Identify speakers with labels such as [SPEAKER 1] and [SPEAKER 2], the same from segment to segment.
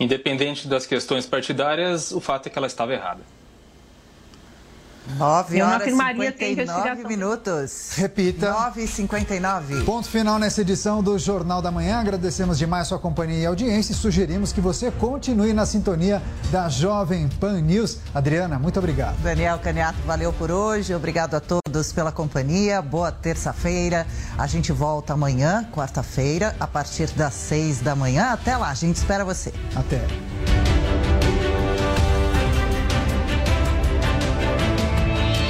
[SPEAKER 1] Independente das questões partidárias, o fato é que ela estava errada.
[SPEAKER 2] 9
[SPEAKER 3] Eu não
[SPEAKER 2] horas e
[SPEAKER 3] afirmaria que a
[SPEAKER 2] 59
[SPEAKER 3] investigação-
[SPEAKER 2] minutos.
[SPEAKER 4] Repita.
[SPEAKER 2] 9 e 59
[SPEAKER 4] Ponto final nessa edição do Jornal da Manhã. Agradecemos demais sua companhia e audiência e sugerimos que você continue na sintonia da Jovem Pan News. Adriana, muito obrigado.
[SPEAKER 2] Daniel Caniato, valeu por hoje. Obrigado a todos pela companhia. Boa terça-feira. A gente volta amanhã, quarta-feira, a partir das 6 da manhã. Até lá, a gente espera você.
[SPEAKER 4] Até.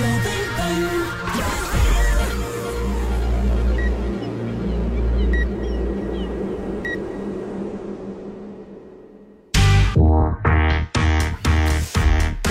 [SPEAKER 5] chưa thấy anh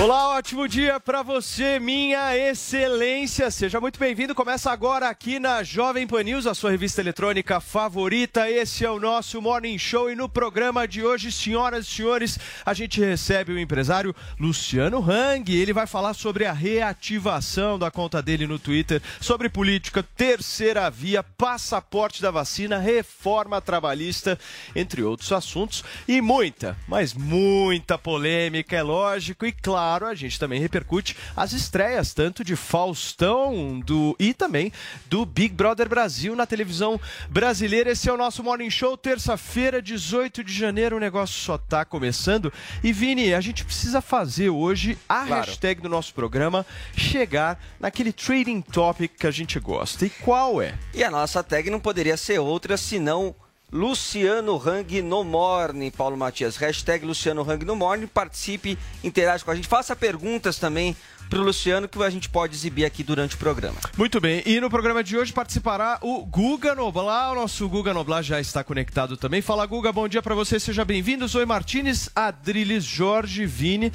[SPEAKER 5] Olá, ótimo dia para você, minha excelência. Seja muito bem-vindo. Começa agora aqui na Jovem Pan News, a sua revista eletrônica favorita. Esse é o nosso Morning Show e no programa de hoje, senhoras e senhores, a gente recebe o empresário Luciano Hang. Ele vai falar sobre a reativação da conta dele no Twitter, sobre política, terceira via, passaporte da vacina, reforma trabalhista, entre outros assuntos e muita, mas muita polêmica, é lógico, e claro, a gente também repercute as estreias tanto de Faustão do e também do Big Brother Brasil na televisão brasileira. Esse é o nosso Morning Show, terça-feira, 18 de janeiro. O negócio só tá começando. E Vini, a gente precisa fazer hoje a
[SPEAKER 1] Claro.
[SPEAKER 5] hashtag do nosso programa chegar naquele trading topic que a gente gosta. E qual é?
[SPEAKER 6] E a nossa tag não poderia ser outra senão Luciano Hang no Morning, Paulo Matias. Hashtag Luciano Hang no Morning. Participe, interage com a gente. Faça perguntas também pro Luciano que a gente pode exibir aqui durante o programa.
[SPEAKER 5] Muito bem, e no programa de hoje participará o Guga Noblar. O nosso Guga Noblar já está conectado também. Fala, Guga, bom dia para você, seja bem-vindo. Zoe Martinez, Adriles, Jorge, Vini.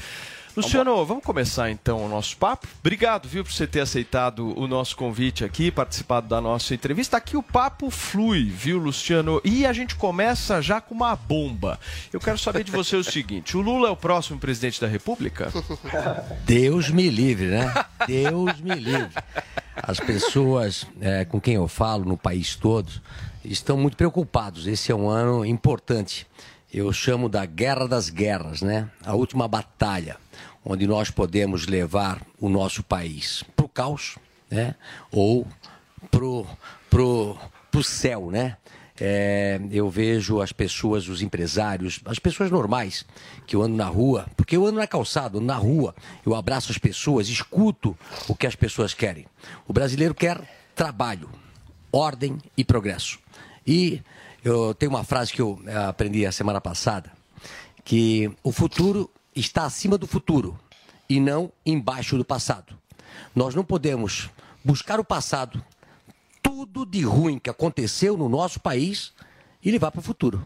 [SPEAKER 5] Luciano, vamos começar então o nosso papo. Obrigado, viu, por você ter aceitado o nosso convite aqui, participado da nossa entrevista. Aqui o papo flui, viu, Luciano? E a gente começa já com uma bomba. Eu quero saber de você o seguinte: o Lula é o próximo presidente da República?
[SPEAKER 7] Deus me livre, né? Deus me livre. As pessoas é, com quem eu falo no país todo estão muito preocupados. Esse é um ano importante. Eu chamo da guerra das guerras, né? A última batalha, onde nós podemos levar o nosso país para o caos, né? Ou pro pro pro céu, né? É, eu vejo as pessoas, os empresários, as pessoas normais que eu ando na rua, porque eu ando na calçada, na rua, eu abraço as pessoas, escuto o que as pessoas querem. O brasileiro quer trabalho, ordem e progresso. E eu tenho uma frase que eu eh, aprendi a semana passada, que o futuro está acima do futuro e não embaixo do passado. Nós não podemos buscar o passado, tudo de ruim que aconteceu no nosso país e levar para o futuro.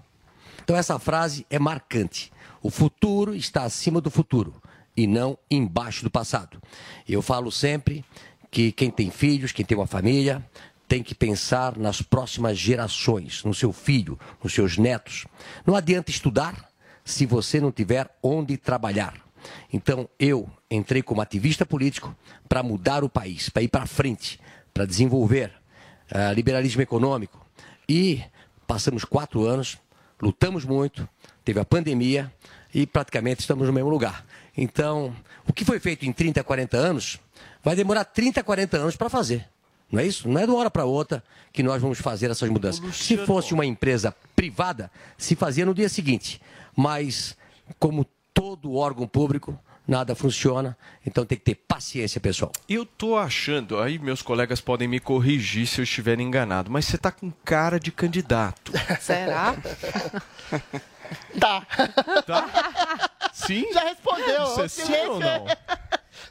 [SPEAKER 7] Então essa frase é marcante. O futuro está acima do futuro e não embaixo do passado. Eu falo sempre que quem tem filhos, quem tem uma família, tem que pensar nas próximas gerações, no seu filho, nos seus netos. Não adianta estudar se você não tiver onde trabalhar. Então eu entrei como ativista político para mudar o país, para ir para frente, para desenvolver ah, liberalismo econômico. E passamos quatro anos, lutamos muito, teve a pandemia e praticamente estamos no mesmo lugar. Então, o que foi feito em 30, 40 anos, vai demorar 30, 40 anos para fazer. Não é isso? Não é de uma hora para outra que nós vamos fazer essas mudanças. Se fosse uma empresa privada, se fazia no dia seguinte. Mas, como todo órgão público, nada funciona. Então tem que ter paciência, pessoal.
[SPEAKER 5] Eu tô achando, aí meus colegas podem me corrigir se eu estiver enganado, mas você tá com cara de candidato.
[SPEAKER 3] Será?
[SPEAKER 8] Tá.
[SPEAKER 5] Tá? Sim?
[SPEAKER 8] Já respondeu.
[SPEAKER 5] Isso é
[SPEAKER 8] O
[SPEAKER 5] sim ou não?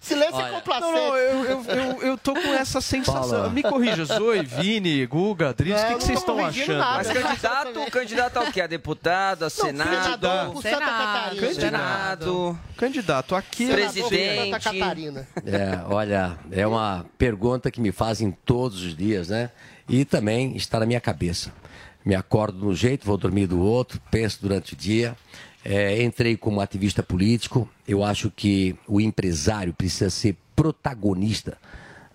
[SPEAKER 8] Silêncio
[SPEAKER 7] Olha.
[SPEAKER 8] complacente.
[SPEAKER 5] Não, não, eu, eu, eu, eu tô com essa sensação.
[SPEAKER 7] Fala.
[SPEAKER 5] Me corrija, Zoe, Vini, Guga, Driz, o que, que vocês estão achando?
[SPEAKER 8] nada.
[SPEAKER 6] Mas candidato, candidato ao quê? A deputado, a senado,
[SPEAKER 8] Santa
[SPEAKER 3] Senado.
[SPEAKER 8] Catarina.
[SPEAKER 6] senado,
[SPEAKER 5] Candidato aqui.
[SPEAKER 8] Por
[SPEAKER 6] Presidente.
[SPEAKER 8] Santa Catarina.
[SPEAKER 7] É, olha, é uma pergunta que me fazem todos os dias, né? E também está na minha cabeça. Me acordo de um jeito, vou dormir do outro, penso durante o dia. É, entrei como ativista político. Eu acho que o empresário precisa ser protagonista,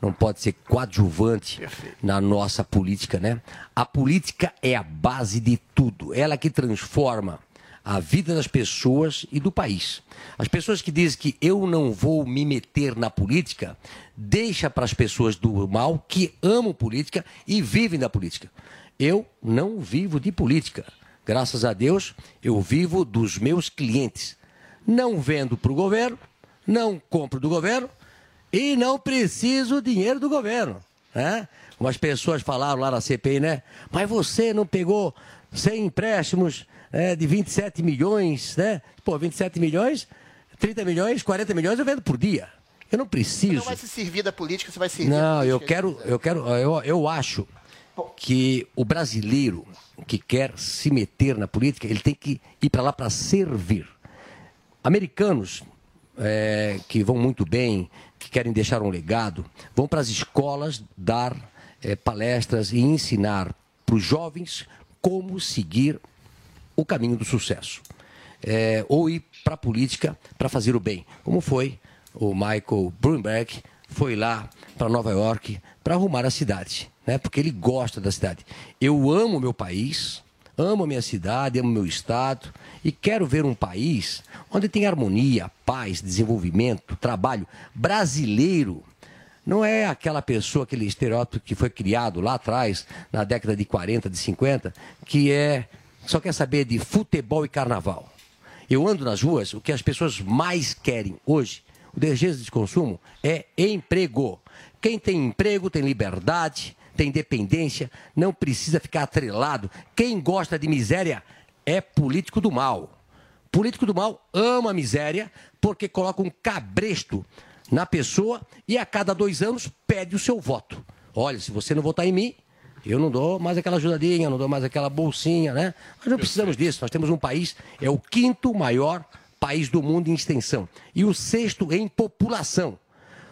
[SPEAKER 7] não pode ser coadjuvante na nossa política, né? A política é a base de tudo. Ela que transforma a vida das pessoas e do país. As pessoas que dizem que eu não vou me meter na política, deixa para as pessoas do mal que amam política e vivem da política. Eu não vivo de política. Graças a Deus, eu vivo dos meus clientes. Não vendo para o governo, não compro do governo e não preciso dinheiro do governo. Né? Umas pessoas falaram lá na CPI, né? Mas você não pegou 100 empréstimos né, de 27 milhões, né? Pô, 27 milhões, 30 milhões, 40 milhões eu vendo por dia. Eu não
[SPEAKER 8] Você
[SPEAKER 7] preciso.
[SPEAKER 8] não vai se servir da política, você vai servir
[SPEAKER 7] Não, eu quero, eu quero, eu, eu acho que o brasileiro que quer se meter na política, ele tem que ir para lá para servir. Americanos é, que vão muito bem, que querem deixar um legado, vão para as escolas dar é, palestras e ensinar para os jovens como seguir o caminho do sucesso. É, ou ir para a política para fazer o bem, como foi o Michael Bloomberg, foi lá para Nova York para arrumar a cidade, né? porque ele gosta da cidade. Eu amo meu país, amo a minha cidade, amo meu estado e quero ver um país onde tem harmonia, paz, desenvolvimento, trabalho brasileiro. Não é aquela pessoa, aquele estereótipo que foi criado lá atrás, na década de 40, de 50, que é só quer saber de futebol e carnaval. Eu ando nas ruas, o que as pessoas mais querem hoje, o desejo de consumo, é emprego. Quem tem emprego tem liberdade, tem independência, não precisa ficar atrelado. Quem gosta de miséria é político do mal. Político do mal ama a miséria porque coloca um cabresto na pessoa e a cada dois anos pede o seu voto. Olha, se você não votar em mim, eu não dou mais aquela ajudadinha, não dou mais aquela bolsinha, né? Nós não precisamos disso. Nós temos um país, é o quinto maior país do mundo em extensão e o sexto em população.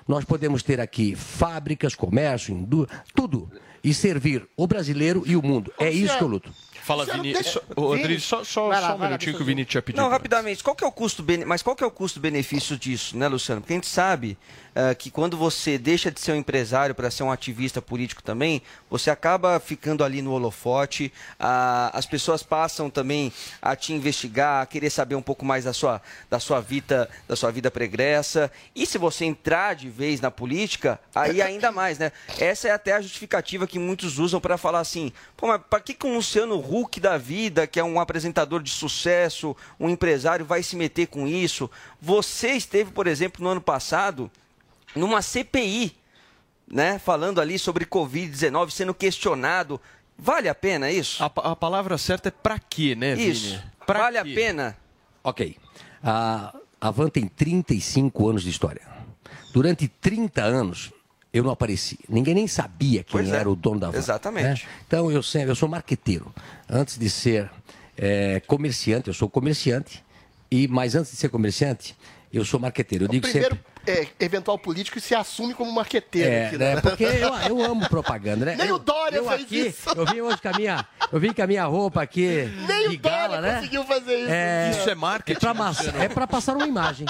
[SPEAKER 7] Nós podemos ter aqui fábricas, comércio, indústria, tudo e servir o brasileiro e o mundo. É isso que eu luto.
[SPEAKER 5] Fala,
[SPEAKER 8] Você
[SPEAKER 5] Vini.
[SPEAKER 8] deixa-
[SPEAKER 5] Adri, só, só,
[SPEAKER 8] lá,
[SPEAKER 5] só um
[SPEAKER 8] lá,
[SPEAKER 5] minutinho
[SPEAKER 8] deixa
[SPEAKER 5] que o Vini tinha pedido.
[SPEAKER 6] Não, rapidamente, qual que é o custo bene- mas qual que é o custo-benefício disso, né, Luciano? Porque a gente sabe eh, que quando você deixa de ser um empresário para ser um ativista político também, você acaba ficando ali no holofote, ah, as pessoas passam também a te investigar, a querer saber um pouco mais da sua, da sua vida, da sua vida pregressa. E se você entrar de vez na política, aí ainda mais, né? Essa é até a justificativa que muitos usam para falar assim, pô, mas para que, que um Luciano Huck da vida, que é um apresentador de sucesso, um empresário, vai se meter com isso? Você esteve, por exemplo, no ano passado, numa CPI, né? Falando ali sobre Covid-19, sendo questionado. Vale a pena isso?
[SPEAKER 5] A, a palavra certa é pra quê, né, Vini?
[SPEAKER 6] Isso.
[SPEAKER 5] Pra
[SPEAKER 6] vale
[SPEAKER 5] quê?
[SPEAKER 6] a pena?
[SPEAKER 7] Ok. A, a Van tem 35 anos de história. Durante 30 anos, eu não apareci. Ninguém nem sabia quem
[SPEAKER 6] Pois é.
[SPEAKER 7] era o dono da Van.
[SPEAKER 6] Exatamente.
[SPEAKER 7] né? Então, eu, sempre, eu sou marqueteiro. Antes de ser eh, comerciante, eu sou comerciante. E, mas antes de ser comerciante, eu sou marqueteiro. Eu
[SPEAKER 8] O
[SPEAKER 7] digo
[SPEAKER 8] primeiro
[SPEAKER 7] sempre...
[SPEAKER 8] é, eventual político e se assume como marqueteiro.
[SPEAKER 7] É,
[SPEAKER 8] aqui,
[SPEAKER 7] né? Porque eu, eu amo propaganda, né?
[SPEAKER 8] Nem
[SPEAKER 7] eu,
[SPEAKER 8] o Dória
[SPEAKER 7] eu
[SPEAKER 8] fez
[SPEAKER 7] aqui,
[SPEAKER 8] isso.
[SPEAKER 7] Eu vim hoje com a minha, eu vim com a minha roupa aqui
[SPEAKER 8] Nem
[SPEAKER 7] de
[SPEAKER 8] o Dória
[SPEAKER 7] gala, né?
[SPEAKER 8] conseguiu fazer isso.
[SPEAKER 7] É,
[SPEAKER 5] Isso é marketing,
[SPEAKER 7] É pra, massa-
[SPEAKER 5] Luciano.
[SPEAKER 7] é pra passar uma imagem.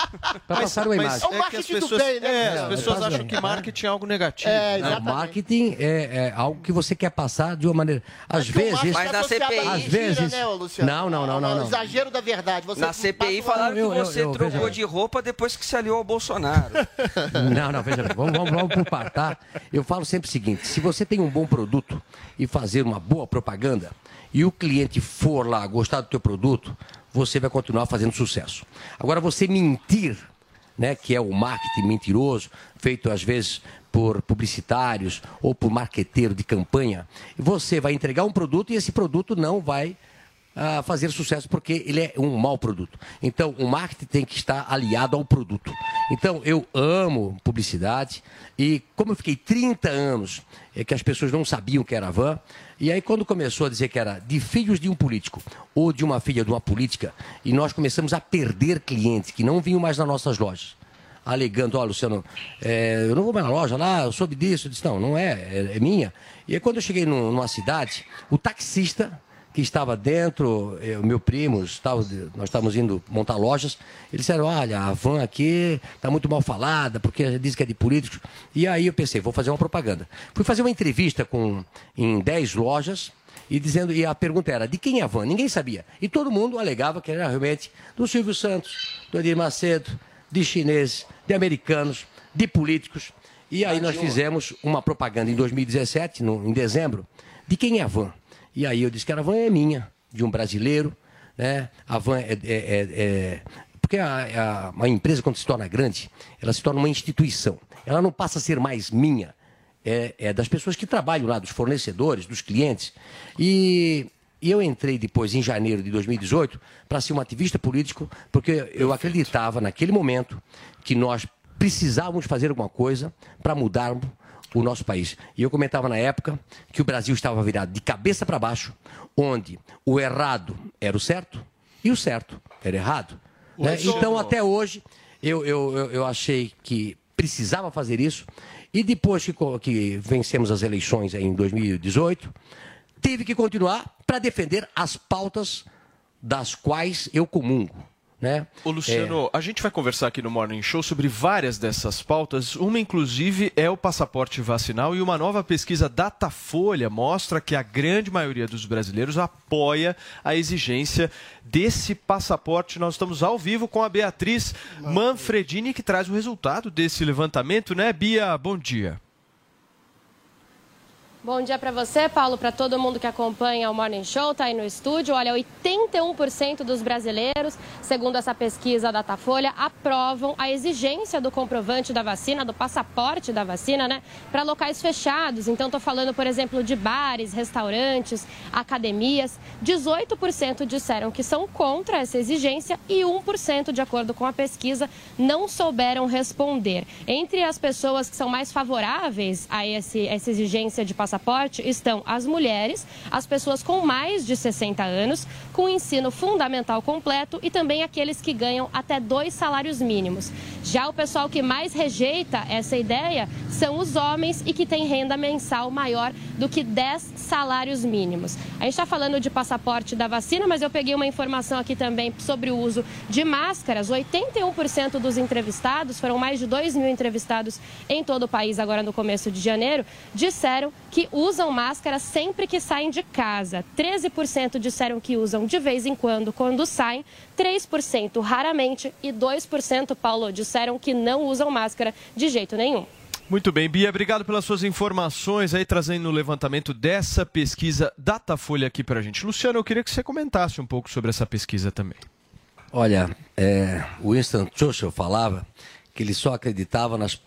[SPEAKER 7] Pra passar uma
[SPEAKER 5] Mas
[SPEAKER 7] imagem.
[SPEAKER 8] É o
[SPEAKER 5] é que as
[SPEAKER 8] marketing do
[SPEAKER 5] pessoas,
[SPEAKER 8] bem, né,
[SPEAKER 5] é, as pessoas acham que
[SPEAKER 7] né?
[SPEAKER 5] marketing é algo negativo.
[SPEAKER 8] É,
[SPEAKER 7] Não,
[SPEAKER 8] exatamente.
[SPEAKER 7] marketing é, é algo que você quer passar de uma maneira. Às vezes.
[SPEAKER 6] Mas
[SPEAKER 8] é
[SPEAKER 6] na CPI,
[SPEAKER 7] Às vezes-
[SPEAKER 8] Né, Luciano?
[SPEAKER 7] Não, não, não,
[SPEAKER 8] É
[SPEAKER 7] não, não.
[SPEAKER 8] exagero da verdade. Você
[SPEAKER 6] Na CPI falaram que você trocou de roupa depois que se aliou ao Bolsonaro.
[SPEAKER 7] Não, não, veja bem, vamos, vamos, vamos par, tá? Eu falo sempre o seguinte: se você tem um bom produto e fazer uma boa propaganda, e o cliente for lá gostar do teu produto, você vai continuar fazendo sucesso. Agora, você mentir, né, que é o marketing mentiroso, feito às vezes por publicitários ou por marqueteiro de campanha, você vai entregar um produto e esse produto não vai a fazer sucesso porque ele é um mau produto. Então, o marketing tem que estar aliado ao produto. Então, eu amo publicidade e como eu fiquei 30 anos é que as pessoas não sabiam que era van, e aí quando começou a dizer que era de filhos de um político ou de uma filha de uma política, e nós começamos a perder clientes que não vinham mais nas nossas lojas alegando, ó, Luciano, é, eu não vou mais na loja lá, eu soube disso. Eu disse, não, não é, é, é minha. E aí quando eu cheguei num- numa cidade, o taxista que estava dentro, eh, o meu primo, estava, nós estávamos indo montar lojas, eles disseram, olha, a van aqui está muito mal falada, porque diz que é de políticos. E aí eu pensei, vou fazer uma propaganda. Fui fazer uma entrevista com, em 10 lojas, e dizendo e a pergunta era de quem é a van? Ninguém sabia. E todo mundo alegava que era realmente do Silvio Santos do Edir Macedo de chineses de americanos de políticos. E aí nós fizemos uma propaganda em 2017 no, em dezembro de quem é a van e aí eu disse que a van é minha de um brasileiro né? A van é, é- é- é- porque a, a- uma empresa quando se torna grande ela se torna uma instituição. Ela não passa a ser mais minha é, é das pessoas que trabalham lá, dos fornecedores, dos clientes. E, e eu entrei depois, em janeiro de 2018, para ser um ativista político, porque eu acreditava naquele momento que nós precisávamos fazer alguma coisa para mudar o nosso país. E eu comentava na época que o Brasil estava virado de cabeça para baixo, onde o errado era o certo e o certo era errado. né? Então, até hoje, eu, eu, eu, achei que precisava fazer isso. E depois que, que vencemos as eleições em 2018, tive que continuar para defender as pautas das quais eu comungo. Né?
[SPEAKER 5] Ô Luciano, a gente vai conversar aqui no Morning Show sobre várias dessas pautas. Uma, inclusive, é o passaporte vacinal e uma nova pesquisa Datafolha mostra que a grande maioria dos brasileiros apoia a exigência desse passaporte. Nós estamos ao vivo com a Beatriz Manfredini, que traz o resultado desse levantamento, né, Bia? Bom dia.
[SPEAKER 3] Bom dia para você, Paulo, para todo mundo que acompanha o Morning Show, tá aí no estúdio. Olha, 81% dos brasileiros, segundo essa pesquisa da Datafolha, aprovam a exigência do comprovante da vacina, do passaporte da vacina, né, para locais fechados. Então, estou falando, por exemplo, de bares, restaurantes, academias. 18% disseram que são contra essa exigência e 1%, de acordo com a pesquisa, não souberam responder. Entre as pessoas que são mais favoráveis a esse, essa exigência de passaporte estão as mulheres, as pessoas com mais de 60 anos, com ensino fundamental completo e também aqueles que ganham até dois salários mínimos. Já o pessoal que mais rejeita essa ideia são os homens e que têm renda mensal maior do que 10 salários mínimos. A gente está falando de passaporte da vacina, mas eu peguei uma informação aqui também sobre o uso de máscaras. 81% dos entrevistados, foram mais de 2 mil entrevistados em todo o país agora no começo de janeiro, disseram que usam máscara sempre que saem de casa. 13% disseram que usam de vez em quando, quando saem. 3% raramente e 2%, Paulo, disseram que não usam máscara de jeito nenhum.
[SPEAKER 5] Muito bem, Bia, obrigado pelas suas informações aí, trazendo o levantamento dessa pesquisa Datafolha aqui pra gente. Luciano, eu queria que você comentasse um pouco sobre essa pesquisa também.
[SPEAKER 7] Olha, é, Winston Churchill falava que ele só acreditava nas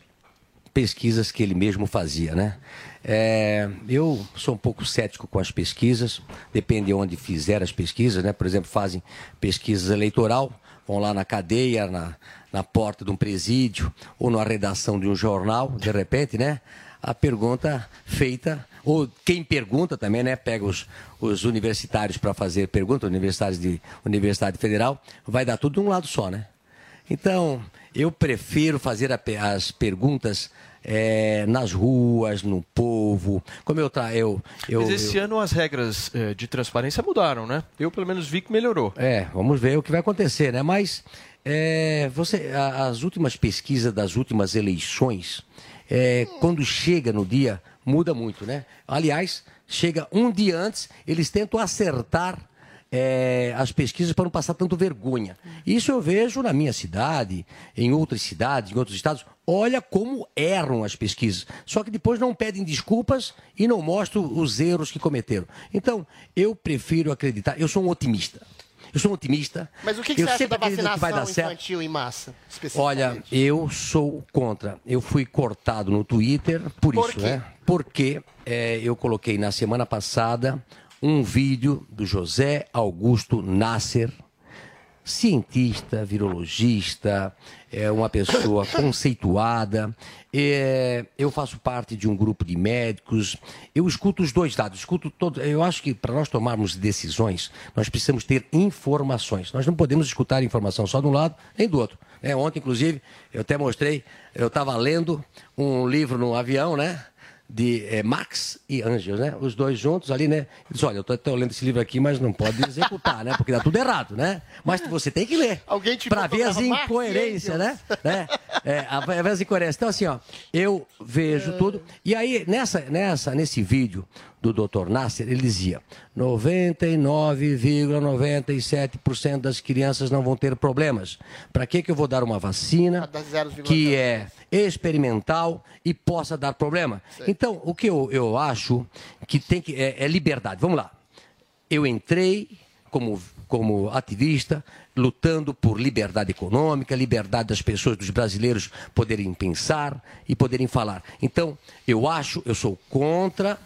[SPEAKER 7] pesquisas que ele mesmo fazia, né? É, eu sou um pouco cético com as pesquisas, depende de onde fizer as pesquisas, né? Por exemplo, fazem pesquisas eleitoral, vão lá na cadeia, na, na porta de um presídio ou na redação de um jornal, de repente, né? A pergunta feita, ou quem pergunta também, né? Pega os, os universitários para fazer pergunta, universitários de Universidade Federal, vai dar tudo de um lado só, né? Então, eu prefiro fazer a, as perguntas é, nas ruas, no povo. Como eu tá, eu, eu
[SPEAKER 5] Mas esse
[SPEAKER 7] eu,
[SPEAKER 5] ano as regras eh, de transparência mudaram, né? Eu pelo menos vi que melhorou.
[SPEAKER 7] É, vamos ver o que vai acontecer, né? Mas é, você, a, as últimas pesquisas das últimas eleições, é, quando chega no dia, muda muito, né? Aliás, chega um dia antes, eles tentam acertar é, as pesquisas para não passar tanto vergonha. Isso eu vejo na minha cidade, em outras cidades, em outros estados. Olha como erram as pesquisas. Só que depois não pedem desculpas e não mostram os erros que cometeram. Então, eu prefiro acreditar. Eu sou um otimista. Eu sou um otimista.
[SPEAKER 8] Mas o que, que
[SPEAKER 7] eu
[SPEAKER 8] você acha da
[SPEAKER 7] acredito que vai
[SPEAKER 8] vacinação
[SPEAKER 7] dar certo.
[SPEAKER 8] infantil em massa?
[SPEAKER 7] Olha, eu sou contra. Eu fui cortado no Twitter por,
[SPEAKER 8] Por
[SPEAKER 7] isso,
[SPEAKER 8] quê?
[SPEAKER 7] né? Porque é, eu coloquei na semana passada um vídeo do José Augusto Nasser, cientista, virologista, é uma pessoa conceituada. É, eu faço parte de um grupo de médicos. Eu escuto os dois lados, escuto todo. Eu acho que para nós tomarmos decisões, nós precisamos ter informações. Nós não podemos escutar informação só de um lado nem do outro. É, ontem, inclusive, eu até mostrei, eu estava lendo um livro no avião, né? De eh, Marx e Engels, né? Os dois juntos ali, né? Diz, olha, eu estou lendo esse livro aqui, mas não pode executar, né? Porque dá tudo errado, né? Mas você tem que ler.
[SPEAKER 8] Alguém te
[SPEAKER 7] Para ver as incoerências, né? Né? É, a- ver as incoerências. Então, assim, ó, eu vejo tudo. E aí, nessa, nessa, nesse vídeo do Dr. Nasser, ele dizia: 99,97% das crianças não vão ter problemas. Para que, que eu vou dar uma vacina
[SPEAKER 8] Dá 0,0.
[SPEAKER 7] que é experimental e possa dar problema? Então, o que eu, eu acho que tem que. É, é liberdade. Vamos lá. Eu entrei como, como ativista, lutando por liberdade econômica, liberdade das pessoas, dos brasileiros poderem pensar e poderem falar. Então, eu acho, eu sou contra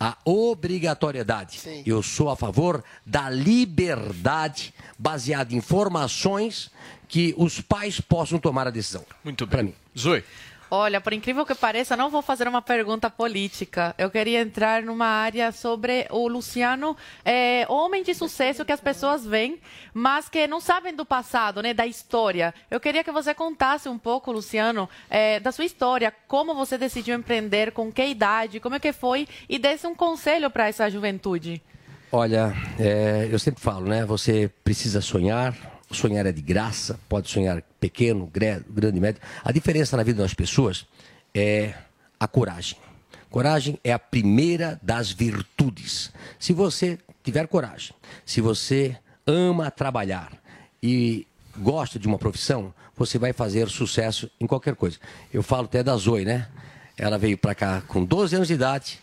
[SPEAKER 7] a obrigatoriedade. Eu sou a favor da liberdade baseada em informações que os pais possam tomar a decisão.
[SPEAKER 5] Muito bem.
[SPEAKER 7] Para mim.
[SPEAKER 5] Zoe.
[SPEAKER 9] Olha, por incrível que pareça, não vou fazer uma pergunta política. Eu queria entrar numa área sobre o Luciano, é, homem de sucesso que as pessoas veem, mas que não sabem do passado, né, da história. Eu queria que você contasse um pouco, Luciano, é, da sua história, como você decidiu empreender, com que idade, como é que foi, e desse um conselho para essa juventude.
[SPEAKER 7] Olha, é, eu sempre falo, né? Você precisa sonhar. Sonhar é de graça. Pode sonhar pequeno, grande, médio. A diferença na vida das pessoas é a coragem. Coragem é a primeira das virtudes. Se você tiver coragem, se você ama trabalhar e gosta de uma profissão, você vai fazer sucesso em qualquer coisa. Eu falo até da Zoe, né? Ela veio para cá com 12 anos de idade,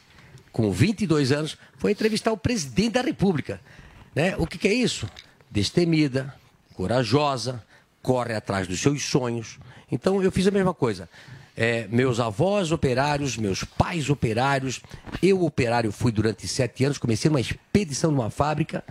[SPEAKER 7] com 22 anos, foi entrevistar o presidente da República. Né? O que, que é isso? Destemida, corajosa, corre atrás dos seus sonhos. Então eu fiz a mesma coisa. É, meus avós operários, meus pais operários, eu operário fui durante sete anos, comecei numa expedição numa fábrica,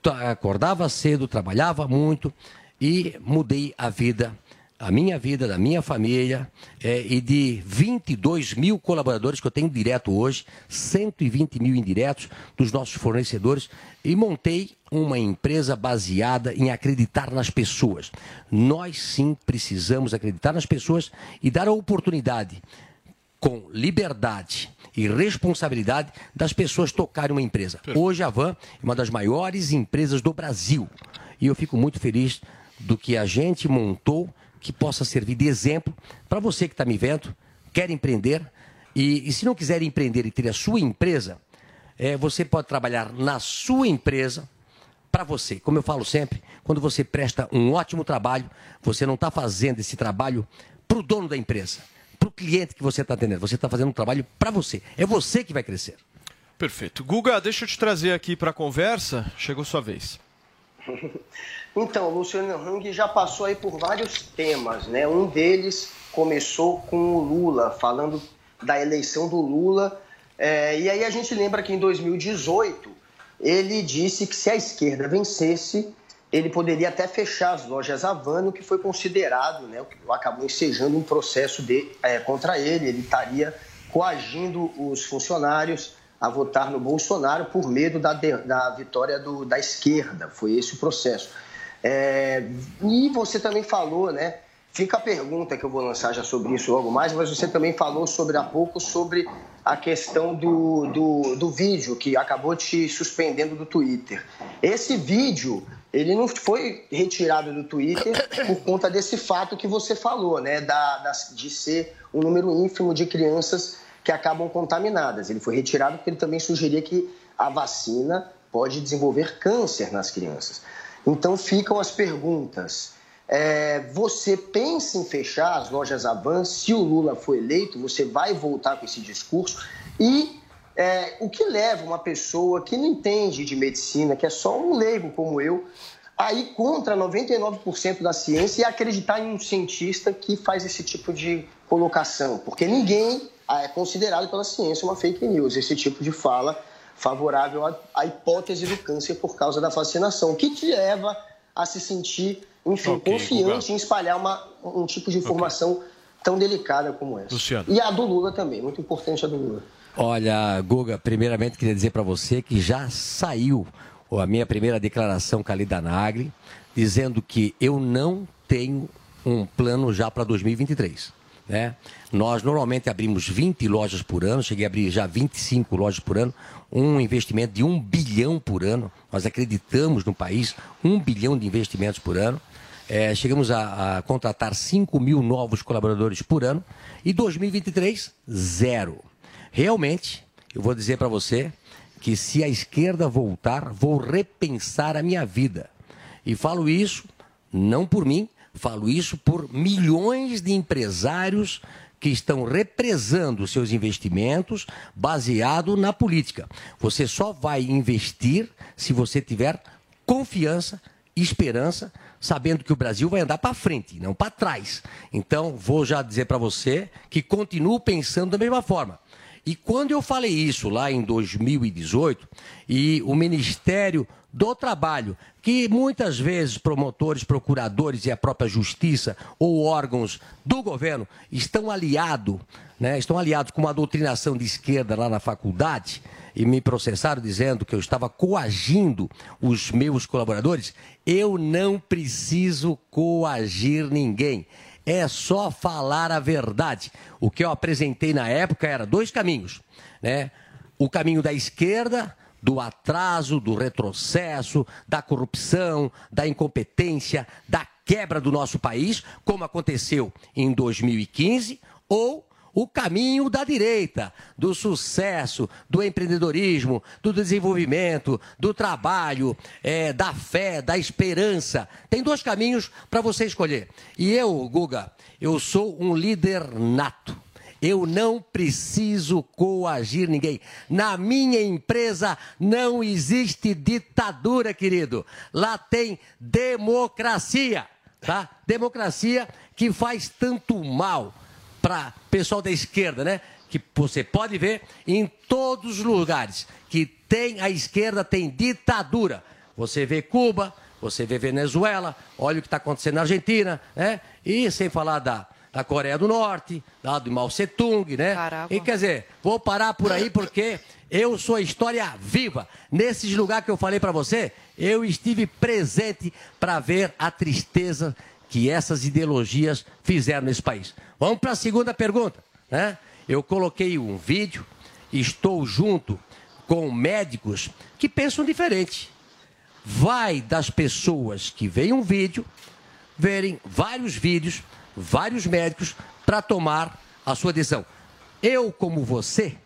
[SPEAKER 7] tra- acordava cedo, trabalhava muito e mudei a vida, a minha vida, da minha família eh, e de 22 mil colaboradores que eu tenho direto hoje, 120 mil indiretos dos nossos fornecedores e montei uma empresa baseada em acreditar nas pessoas. Nós sim precisamos acreditar nas pessoas e dar a oportunidade com liberdade e responsabilidade das pessoas tocarem uma empresa. Hoje a Van é uma das maiores empresas do Brasil e eu fico muito feliz do que a gente montou que possa servir de exemplo para você que está me vendo, quer empreender e, e se não quiser empreender e ter a sua empresa, eh, você pode trabalhar na sua empresa para você. Como eu falo sempre, quando você presta um ótimo trabalho, você não está fazendo esse trabalho para o dono da empresa, para o cliente que você está atendendo. Você está fazendo um trabalho para você. É você que vai crescer.
[SPEAKER 5] Perfeito. Guga, deixa eu te trazer aqui para a conversa. Chegou sua vez.
[SPEAKER 10] Então, o Luciano Hang já passou aí por vários temas, né? Um deles começou com o Lula, falando da eleição do Lula. É, e aí a gente lembra que em 2018 ele disse que se a esquerda vencesse, ele poderia até fechar as lojas Havano, que foi considerado, né? o que Acabou ensejando um processo de, é, contra ele. Ele estaria coagindo os funcionários a votar no Bolsonaro por medo da, da vitória do- da esquerda. Foi esse o processo. É, e você também falou, né? Fica a pergunta que eu vou lançar já sobre isso logo mais, mas você também falou sobre há pouco sobre a questão do, do, do vídeo que acabou te suspendendo do Twitter. Esse vídeo, ele não foi retirado do Twitter por conta desse fato que você falou, né? Da, da, de ser um número ínfimo de crianças que acabam contaminadas. Ele foi retirado porque ele também sugeria que a vacina pode desenvolver câncer nas crianças. Então ficam as perguntas. É, você pensa em fechar as lojas Avan se o Lula for eleito? Você vai voltar com esse discurso? E é, o que leva uma pessoa que não entende de medicina, que é só um leigo como eu, a ir contra 99% da ciência e acreditar em um cientista que faz esse tipo de colocação? Porque ninguém é considerado pela ciência uma fake news, esse tipo de fala favorável à, à hipótese do câncer por causa da vacinação. O que te leva a se sentir, enfim, okay, confiante Guga. em espalhar uma, um tipo de informação okay. tão delicada como essa?
[SPEAKER 5] Luciano.
[SPEAKER 10] E a do Lula também, muito importante a do Lula.
[SPEAKER 7] Olha, Guga, primeiramente queria dizer para você que já saiu a minha primeira declaração com a Lida Nagli, dizendo que eu não tenho um plano já para 2023. Né? Nós normalmente abrimos 20 lojas por ano, cheguei a abrir já 25 lojas por ano, um investimento de um bilhão por ano. Nós acreditamos no país, um bilhão de investimentos por ano. É, chegamos a, a, contratar 5 mil novos colaboradores por ano e 2023, zero. Realmente, eu vou dizer para você que se a esquerda voltar, vou repensar a minha vida. E falo isso não por mim, Falo isso por milhões de empresários que estão represando seus investimentos baseado na política. Você só vai investir se você tiver confiança, esperança, sabendo que o Brasil vai andar para frente, não para trás. Então, vou já dizer para você que continuo pensando da mesma forma. E quando eu falei isso lá em 2018, e o Ministério do Trabalho, que muitas vezes promotores, procuradores e a própria justiça ou órgãos do governo estão aliados, né, estão aliados com uma doutrinação de esquerda lá na faculdade e me processaram dizendo que eu estava coagindo os meus colaboradores, eu não preciso coagir ninguém é só falar a verdade. O que eu apresentei na época era dois caminhos, né? O caminho da esquerda, do atraso, do retrocesso, da corrupção, da incompetência, da quebra do nosso país, como aconteceu em 2015, ou o caminho da direita, do sucesso, do empreendedorismo, do desenvolvimento, do trabalho, é, da fé, da esperança. Tem dois caminhos para você escolher. E eu, Guga, eu sou um líder nato. Eu não preciso coagir ninguém. Na minha empresa não existe ditadura, querido. Lá tem democracia, tá? Democracia que faz tanto mal para pessoal da esquerda, né? Que você pode ver em todos os lugares que tem a esquerda tem ditadura. Você vê Cuba, você vê Venezuela, olha o que está acontecendo na Argentina, né? E sem falar da, da Coreia do Norte, lá do Mao Tse Tung, né? E quer dizer, vou parar por aí porque eu sou a história viva. Nesses lugares que eu falei para você, eu estive presente para ver a tristeza que essas ideologias fizeram nesse país. Vamos para a segunda pergunta. Né? Eu coloquei um vídeo, estou junto com médicos que pensam diferente. Vai das pessoas que veem um vídeo, verem vários vídeos, vários médicos, para tomar a sua decisão. Eu, como você,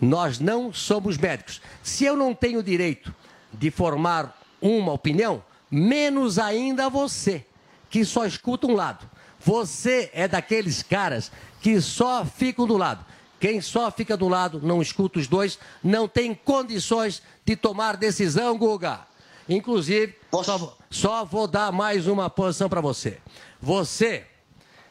[SPEAKER 7] nós não somos médicos. Se eu não tenho direito de formar uma opinião, menos ainda você, que só escuta um lado. Você é daqueles caras que só ficam do lado. Quem só fica do lado, não escuta os dois, não tem condições de tomar decisão, Guga. Inclusive, só, só, vou dar mais uma posição para você. Você,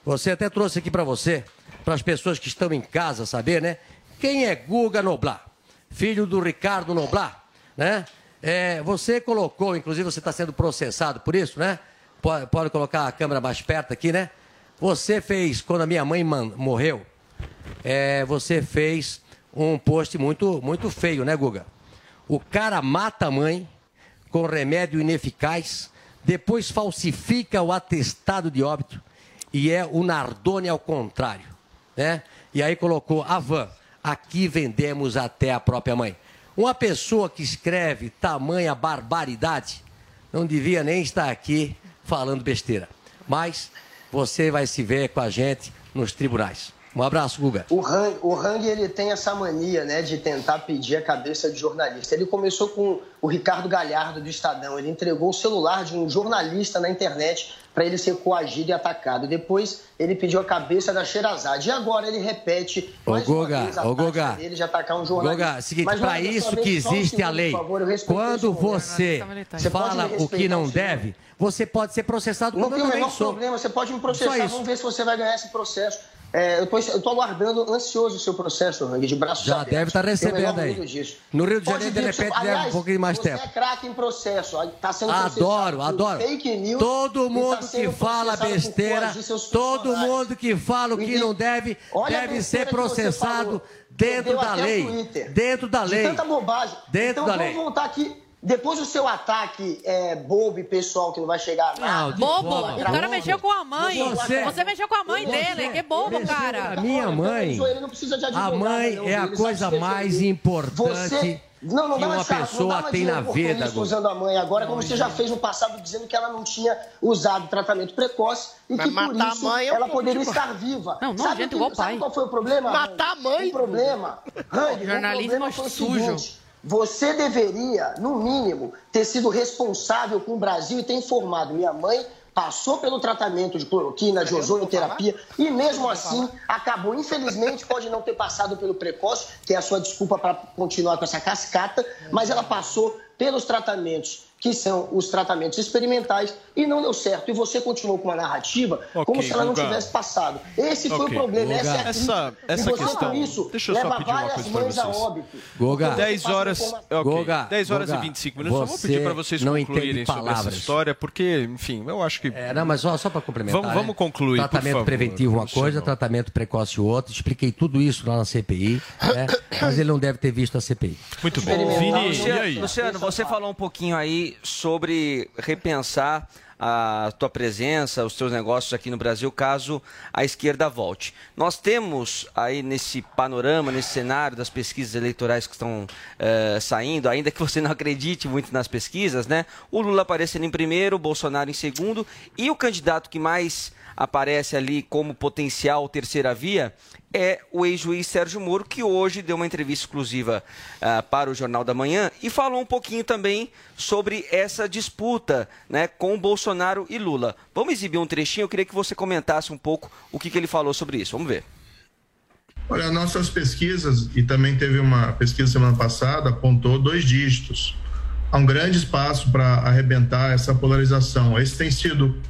[SPEAKER 7] você até trouxe aqui para você, para as pessoas que estão em casa saber, né? Quem é Guga Noblar? Filho do Ricardo Noblar, né? É, você colocou, inclusive você está sendo processado por isso, né? Pode, pode colocar a câmera mais perto aqui, né? Você fez, quando a minha mãe morreu, é, você fez um post muito, muito feio, né, Guga? O cara mata a mãe com remédio ineficaz, depois falsifica o atestado de óbito e é o Nardone ao contrário, né? E aí colocou a van, aqui vendemos até a própria mãe. Uma pessoa que escreve tamanha barbaridade não devia nem estar aqui falando besteira. Mas você vai se ver com a gente nos tribunais. Um abraço, Guga.
[SPEAKER 10] O Hang, o Hang ele tem essa mania né, de tentar pedir a cabeça de jornalista. Ele começou com o Ricardo Galhardo do Estadão. Ele entregou o celular de um jornalista na internet para ele ser coagido e atacado. Depois ele pediu a cabeça da Sherazade. E agora ele repete
[SPEAKER 7] Ô,
[SPEAKER 10] mais
[SPEAKER 7] Guga,
[SPEAKER 10] uma vez a
[SPEAKER 7] ô, Guga.
[SPEAKER 10] dele de atacar um jornalista.
[SPEAKER 7] Guga, seguinte,
[SPEAKER 10] Mas,
[SPEAKER 7] para isso que
[SPEAKER 10] só um
[SPEAKER 7] existe a lei.
[SPEAKER 10] favor,
[SPEAKER 7] Quando você
[SPEAKER 10] Você
[SPEAKER 7] fala o que não
[SPEAKER 10] senhor?
[SPEAKER 7] deve, você pode ser processado
[SPEAKER 10] Não
[SPEAKER 7] como
[SPEAKER 10] tem
[SPEAKER 7] eu
[SPEAKER 10] o menor
[SPEAKER 7] sou.
[SPEAKER 10] problema, você pode me processar. Vamos ver se você vai ganhar esse processo. É, eu estou aguardando ansioso o seu processo, Hang, de braços
[SPEAKER 7] Já
[SPEAKER 10] abertos.
[SPEAKER 7] deve estar
[SPEAKER 10] o
[SPEAKER 7] recebendo aí. No Rio de Janeiro, de repente,
[SPEAKER 10] você-
[SPEAKER 7] leva um
[SPEAKER 10] aliás,
[SPEAKER 7] pouquinho mais
[SPEAKER 10] você
[SPEAKER 7] tempo.
[SPEAKER 10] é craque em processo. Está sendo
[SPEAKER 7] Adoro, adoro.
[SPEAKER 10] Fake news,
[SPEAKER 7] Todo
[SPEAKER 10] tá
[SPEAKER 7] mundo
[SPEAKER 10] sendo
[SPEAKER 7] que fala besteira, todo mundo que fala o que não deve,
[SPEAKER 10] Olha
[SPEAKER 7] deve ser
[SPEAKER 10] você
[SPEAKER 7] processado dentro da lei. Dentro da lei.
[SPEAKER 10] tanta bobagem.
[SPEAKER 7] Dentro
[SPEAKER 10] então
[SPEAKER 7] da
[SPEAKER 10] vamos
[SPEAKER 7] lei.
[SPEAKER 10] voltar aqui. Depois do seu ataque é, bobo e pessoal que não vai chegar nada.
[SPEAKER 9] Bobo, o cara mexeu com a mãe.
[SPEAKER 7] Você-
[SPEAKER 9] Você, mexeu com a mãe
[SPEAKER 7] Você
[SPEAKER 9] dele, que bobo, cara.
[SPEAKER 7] a minha mãe.
[SPEAKER 10] Ele não precisa de
[SPEAKER 7] A mãe é a coisa mais importante
[SPEAKER 10] Você- Não, não
[SPEAKER 7] que
[SPEAKER 10] dá
[SPEAKER 7] uma
[SPEAKER 10] mais chato, não
[SPEAKER 7] pessoa
[SPEAKER 10] dá mais
[SPEAKER 7] tem na vida,
[SPEAKER 10] usando a mãe agora, como você já fez no passado, dizendo que ela não tinha usado tratamento precoce e
[SPEAKER 8] Mas
[SPEAKER 10] que por
[SPEAKER 8] matar a
[SPEAKER 10] isso
[SPEAKER 8] mãe é
[SPEAKER 10] ela poderia
[SPEAKER 8] de-
[SPEAKER 10] estar viva.
[SPEAKER 9] Não, não,
[SPEAKER 10] sabe,
[SPEAKER 9] gente,
[SPEAKER 10] que-
[SPEAKER 9] igual
[SPEAKER 10] sabe
[SPEAKER 9] pai.
[SPEAKER 10] qual foi o problema?
[SPEAKER 8] Matar a mãe?
[SPEAKER 10] O problema, o
[SPEAKER 9] Jornalismo
[SPEAKER 10] problema o
[SPEAKER 9] sujo.
[SPEAKER 10] Você deveria, no mínimo, ter sido responsável com o Brasil e ter informado. Minha mãe passou pelo tratamento de cloroquina, de ozonioterapia e mesmo assim acabou, infelizmente, pode não ter passado pelo precoce, que é a sua desculpa para continuar com essa cascata, mas ela passou pelos tratamentos que são os tratamentos experimentais e não deu certo. E você continuou com uma narrativa
[SPEAKER 5] Ok,
[SPEAKER 10] como se ela não
[SPEAKER 5] Guga.
[SPEAKER 10] tivesse passado. Esse foi o problema, essa é.
[SPEAKER 5] Essa- essa
[SPEAKER 10] e você,
[SPEAKER 5] questão-
[SPEAKER 10] isso,
[SPEAKER 5] deixa eu só
[SPEAKER 10] leva
[SPEAKER 5] pedir uma
[SPEAKER 10] várias
[SPEAKER 5] coisa pra
[SPEAKER 10] mães a
[SPEAKER 5] vocês.
[SPEAKER 10] óbito.
[SPEAKER 7] Guga.
[SPEAKER 5] 10 horas, ok.
[SPEAKER 7] Guga,
[SPEAKER 5] 10 horas
[SPEAKER 7] Guga,
[SPEAKER 5] e 25 minutos. Só vou pedir para vocês
[SPEAKER 7] não
[SPEAKER 5] concluírem sobre essa história, porque, enfim, eu acho que.
[SPEAKER 7] É, não, mas só, só para complementar.
[SPEAKER 5] Vamos- vamos
[SPEAKER 7] né?
[SPEAKER 5] concluir, por
[SPEAKER 7] Tratamento
[SPEAKER 5] favor,
[SPEAKER 7] preventivo uma coisa, tratamento precoce outra. Expliquei tudo isso lá na CPI, né? mas ele não deve ter visto a CPI.
[SPEAKER 5] Muito
[SPEAKER 6] Luciano, Luciano, você falou um pouquinho aí sobre repensar a tua presença, os teus negócios aqui no Brasil, caso a esquerda volte. Nós temos aí nesse panorama, nesse cenário das pesquisas eleitorais que estão eh, saindo, ainda que você não acredite muito nas pesquisas, né? O Lula aparecendo em primeiro, o Bolsonaro em segundo e o candidato que mais aparece ali como potencial terceira via é o ex-juiz Sérgio Moro, que hoje deu uma entrevista exclusiva ah, para o Jornal da Manhã e falou um pouquinho também sobre essa disputa né, com Bolsonaro e Lula. Vamos exibir um trechinho, eu queria que você comentasse um pouco o que, que ele falou sobre isso. Vamos ver.
[SPEAKER 11] Olha, nossas pesquisas, e também teve uma pesquisa semana passada, apontou dois dígitos. Há um grande espaço para arrebentar essa polarização. Esse tem sido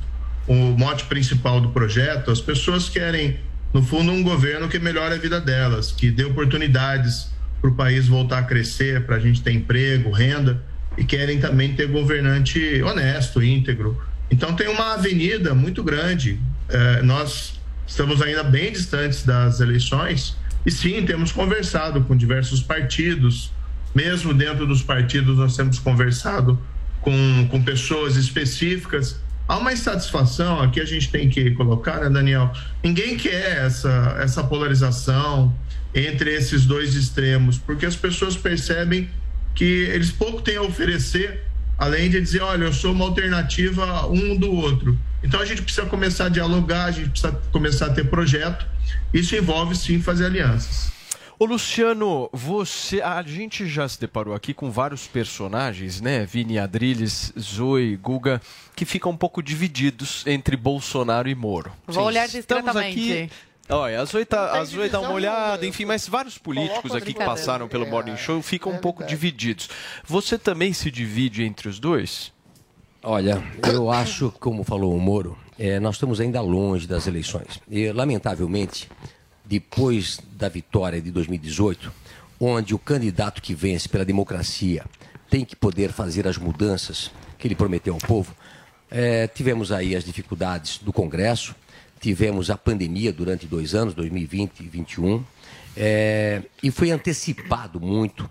[SPEAKER 11] o mote principal do projeto. As pessoas querem, no fundo, um governo que melhore a vida delas, que dê oportunidades para o país voltar a crescer, para a gente ter emprego, renda, e querem também ter governante honesto, íntegro. Então, tem uma avenida muito grande. Eh, nós estamos ainda bem distantes das eleições e sim temos conversado com diversos partidos mesmo dentro dos partidos nós temos conversado com, com pessoas específicas há uma insatisfação aqui a gente tem que colocar né Daniel ninguém quer essa essa polarização entre esses dois extremos porque as pessoas percebem que eles pouco têm a oferecer além de dizer, olha, eu sou uma alternativa um do outro. Então a gente precisa começar a dialogar, a gente precisa começar a ter projeto. Isso envolve sim fazer alianças.
[SPEAKER 5] Ô Luciano, você, a gente já se deparou aqui com vários personagens, né? Vini Adriles, Zoe, Guga, que ficam um pouco divididos entre Bolsonaro e Moro.
[SPEAKER 9] Vou olhar
[SPEAKER 5] Estamos
[SPEAKER 9] discretamente.
[SPEAKER 5] aqui Olha, a Zoe, tá,
[SPEAKER 8] tem
[SPEAKER 5] a Zoe dá uma olhada, enfim, mas vários políticos aqui que passaram pelo
[SPEAKER 8] É,
[SPEAKER 5] Morning Show ficam um pouco divididos. Você também se divide entre os dois?
[SPEAKER 7] Olha, eu acho, como falou o Moro, eh, nós estamos ainda longe das eleições. E, lamentavelmente, depois da vitória de 2018, onde o candidato que vence pela democracia tem que poder fazer as mudanças que ele prometeu ao povo, eh, tivemos aí as dificuldades do Congresso, tivemos a pandemia durante dois anos, 2020 e 2021, eh, e foi antecipado muito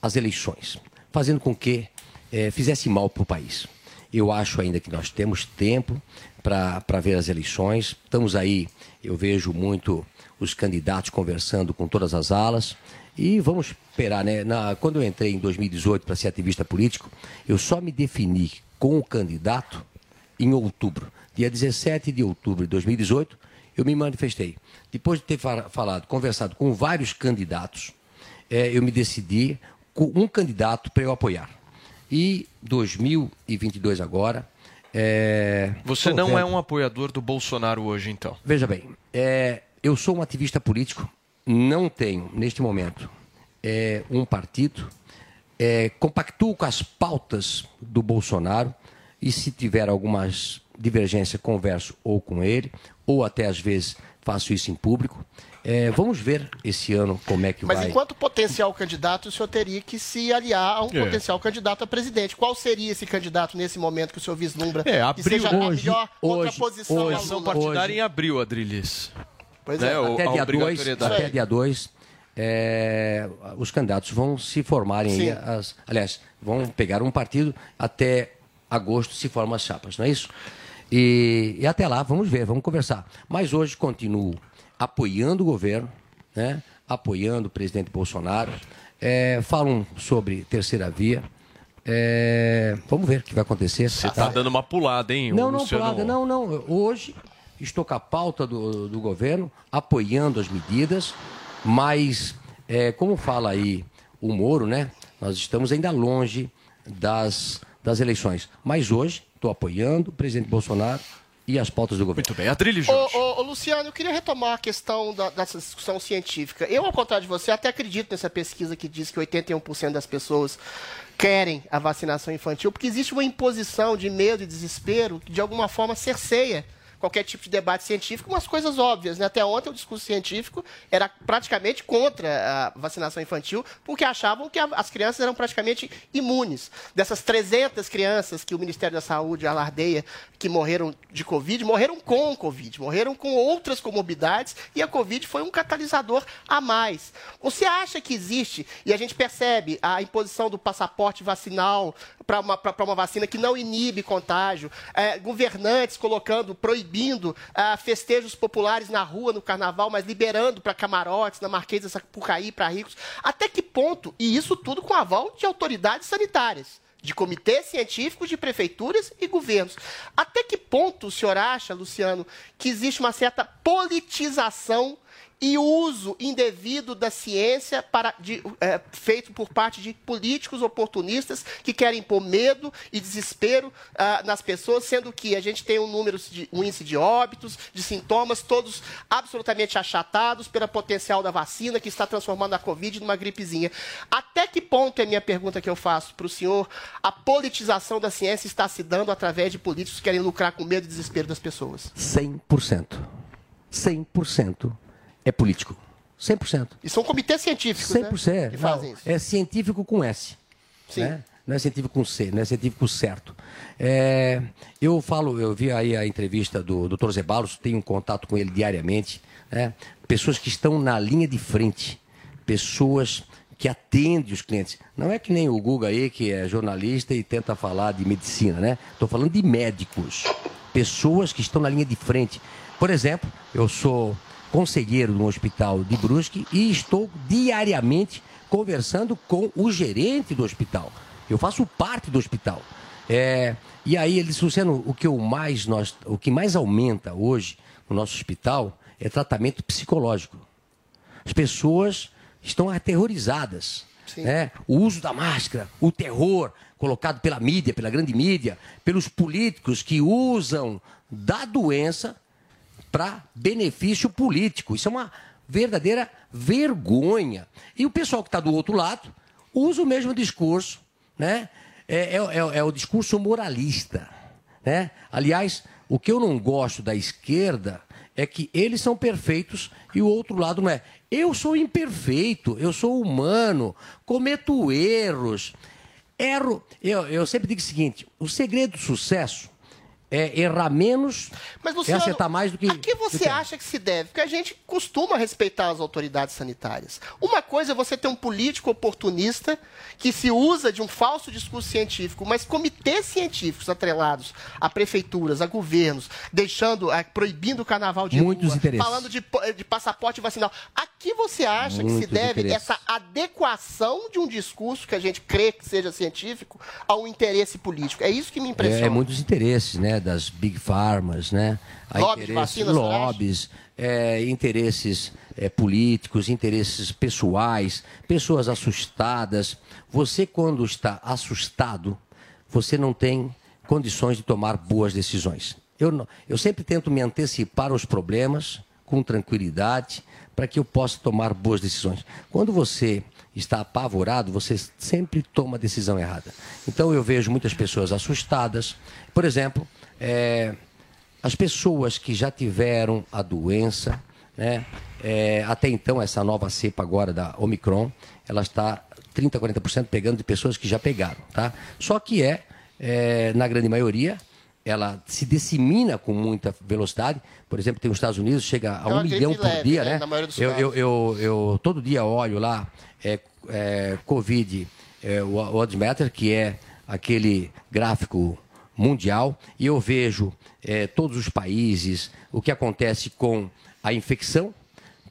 [SPEAKER 7] as eleições, fazendo com que eh, fizesse mal para o país. Eu acho ainda que nós temos tempo para ver as eleições. Estamos aí, eu vejo muito os candidatos conversando com todas as alas. E vamos esperar, né? Na, quando eu entrei em 2018 para ser ativista político, eu só me defini com o candidato em outubro. Dia 17 de outubro de 2018, eu me manifestei. Depois de ter falado, conversado com vários candidatos, é, eu me decidi com um candidato para eu apoiar. E 2022 agora. É...
[SPEAKER 5] Você não é um apoiador do Bolsonaro hoje, então?
[SPEAKER 7] Veja bem, é, eu sou um ativista político, não tenho, neste momento, é, um partido, é, compactuo com as pautas do Bolsonaro e se tiver algumas divergências, converso ou com ele, ou até às vezes faço isso em público. É, vamos ver esse ano como é que
[SPEAKER 8] Mas
[SPEAKER 7] vai.
[SPEAKER 8] Mas enquanto potencial candidato, o senhor teria que se aliar a um
[SPEAKER 7] É.
[SPEAKER 8] potencial candidato a presidente. Qual seria esse candidato nesse momento que o senhor vislumbra
[SPEAKER 5] É,
[SPEAKER 8] que
[SPEAKER 5] abril
[SPEAKER 8] seja a
[SPEAKER 5] hoje,
[SPEAKER 8] melhor
[SPEAKER 5] hoje,
[SPEAKER 8] contraposição
[SPEAKER 5] hoje,
[SPEAKER 8] Lula?
[SPEAKER 5] partidária em abril, Adrilis.
[SPEAKER 8] Pois
[SPEAKER 5] Né,
[SPEAKER 8] é.
[SPEAKER 7] até
[SPEAKER 5] a
[SPEAKER 7] dia 2,
[SPEAKER 5] obrigatoriedade.
[SPEAKER 7] até dia 2 é, os candidatos vão se formarem aí as, aliás, vão pegar um partido até agosto se formam as chapas, não é isso? E, e até lá, vamos ver, vamos conversar. Mas hoje continuo apoiando o governo, né? apoiando o presidente Bolsonaro. É, falam sobre terceira via. É, vamos ver o que vai acontecer.
[SPEAKER 5] Você tá dando uma pulada, hein,
[SPEAKER 7] Não, não,
[SPEAKER 5] Luciano?
[SPEAKER 7] pulada, não, não. Hoje estou com a pauta do, do governo, apoiando as medidas, mas, é, como fala aí o Moro, né? Nós estamos ainda longe das, das eleições. Mas hoje estou apoiando o presidente Bolsonaro e as pautas do governo.
[SPEAKER 5] Muito bem, Adrilho
[SPEAKER 8] Ô, ô, ô, Luciano, eu queria retomar a questão da- dessa discussão científica. Eu, ao contrário de você, até acredito nessa pesquisa que diz que 81% das pessoas querem a vacinação infantil, porque existe uma imposição de medo e desespero que, de alguma forma, cerceia qualquer tipo de debate científico, umas coisas óbvias. Né? Até ontem, o discurso científico era praticamente contra a vacinação infantil, porque achavam que as crianças eram praticamente imunes. Dessas 300 crianças que o Ministério da Saúde alardeia que morreram de Covid, morreram com Covid, morreram com outras comorbidades e a Covid foi um catalisador a mais. Você acha que existe, e a gente percebe a imposição do passaporte vacinal para uma, uma vacina que não inibe contágio, é, governantes colocando, proibindo ah, festejos populares na rua, no carnaval, mas liberando para camarotes, na Marquesa da Sapucaí, para ricos. Até que ponto? E isso tudo com aval de autoridades sanitárias de comitês científicos, de prefeituras e governos. Até que ponto o senhor acha, Luciano, que existe uma certa politização e uso indevido da ciência para, de, é, feito por parte de políticos oportunistas que querem pôr medo e desespero ah, nas pessoas, sendo que a gente tem um número de um índice de óbitos, de sintomas, todos absolutamente achatados pelo potencial da vacina que está transformando a Covid numa gripezinha. Até que ponto é a minha pergunta que eu faço para o senhor? A politização da ciência está se dando através de políticos que querem lucrar com medo e desespero das pessoas?
[SPEAKER 7] 100%. 100% é político. 100%.
[SPEAKER 8] E são comitês científicos,
[SPEAKER 7] 100%.
[SPEAKER 8] né? Que fazem
[SPEAKER 7] Não,
[SPEAKER 8] isso.
[SPEAKER 7] é científico com S.
[SPEAKER 8] Sim.
[SPEAKER 7] né? Não é científico com C, não é científico certo. É, eu falo, eu vi aí a entrevista do Dr. Zebalos, tenho contato com ele diariamente. né? Pessoas que estão na linha de frente, pessoas que atendem os clientes. Não é que nem o Guga aí, que é jornalista e tenta falar de medicina, né? Estou falando de médicos, pessoas que estão na linha de frente. Por exemplo, eu sou conselheiro um hospital de Brusque e estou diariamente conversando com o gerente do hospital. Eu faço parte do hospital. É, e aí ele disse, Luciano, o que, eu mais nós, o que mais aumenta hoje no nosso hospital é tratamento psicológico. As pessoas estão aterrorizadas. Né? O uso da máscara, o terror colocado pela mídia, pela grande mídia, pelos políticos que usam da doença para benefício político. Isso é uma verdadeira vergonha. E o pessoal que está do outro lado usa o mesmo discurso, né? É, é- é- é o discurso moralista, né? Aliás, o que eu não gosto da esquerda é que eles são perfeitos e o outro lado não é. Eu sou imperfeito, eu sou humano, cometo erros, erro. Eu, eu sempre digo o seguinte: o segredo do sucesso é errar menos
[SPEAKER 8] Mas,
[SPEAKER 7] e
[SPEAKER 8] Luciano,
[SPEAKER 7] acertar mais do que.
[SPEAKER 8] A que você
[SPEAKER 7] que-
[SPEAKER 8] acha que se deve? Porque a gente costuma respeitar as autoridades sanitárias. Uma coisa é você ter um político oportunista que se usa de um falso discurso científico, mas comitês científicos atrelados a prefeituras, a governos, deixando, a- proibindo o carnaval de
[SPEAKER 7] Muitos
[SPEAKER 8] rua,
[SPEAKER 7] interesses.
[SPEAKER 8] falando de, de passaporte vacinal. A que você acha que se
[SPEAKER 7] Muitos
[SPEAKER 8] deve
[SPEAKER 7] interesses.
[SPEAKER 8] essa adequação de um discurso que a gente crê que seja científico ao interesse político? É isso que me impressiona.
[SPEAKER 7] É, é muitos interesses, né? Das big farmas, né? Há
[SPEAKER 8] Lobbies,
[SPEAKER 7] interesses,
[SPEAKER 8] vacinas,
[SPEAKER 7] lobbies, é, interesses é, políticos, interesses pessoais, pessoas assustadas. Você, quando está assustado, você não tem condições de tomar boas decisões. Eu, eu sempre tento me antecipar aos problemas com tranquilidade para que eu possa tomar boas decisões. Quando você está apavorado, você sempre toma a decisão errada. Então eu vejo muitas pessoas assustadas. Por exemplo, é, as pessoas que já tiveram a doença, né, é, até então, essa nova cepa agora da Omicron, ela está 30%, 40% pegando de pessoas que já pegaram, tá? Só que é, é, na grande maioria, ela se dissemina com muita velocidade. Por exemplo, tem os Estados Unidos, chega a
[SPEAKER 8] É
[SPEAKER 7] um milhão por
[SPEAKER 8] leve,
[SPEAKER 7] dia,
[SPEAKER 8] né,
[SPEAKER 7] né? Eu, eu, eu, eu todo dia olho lá, é, é, Covid, é, o Oddsmatter, que é aquele gráfico mundial, e eu vejo é, todos os países, o que acontece com a infecção,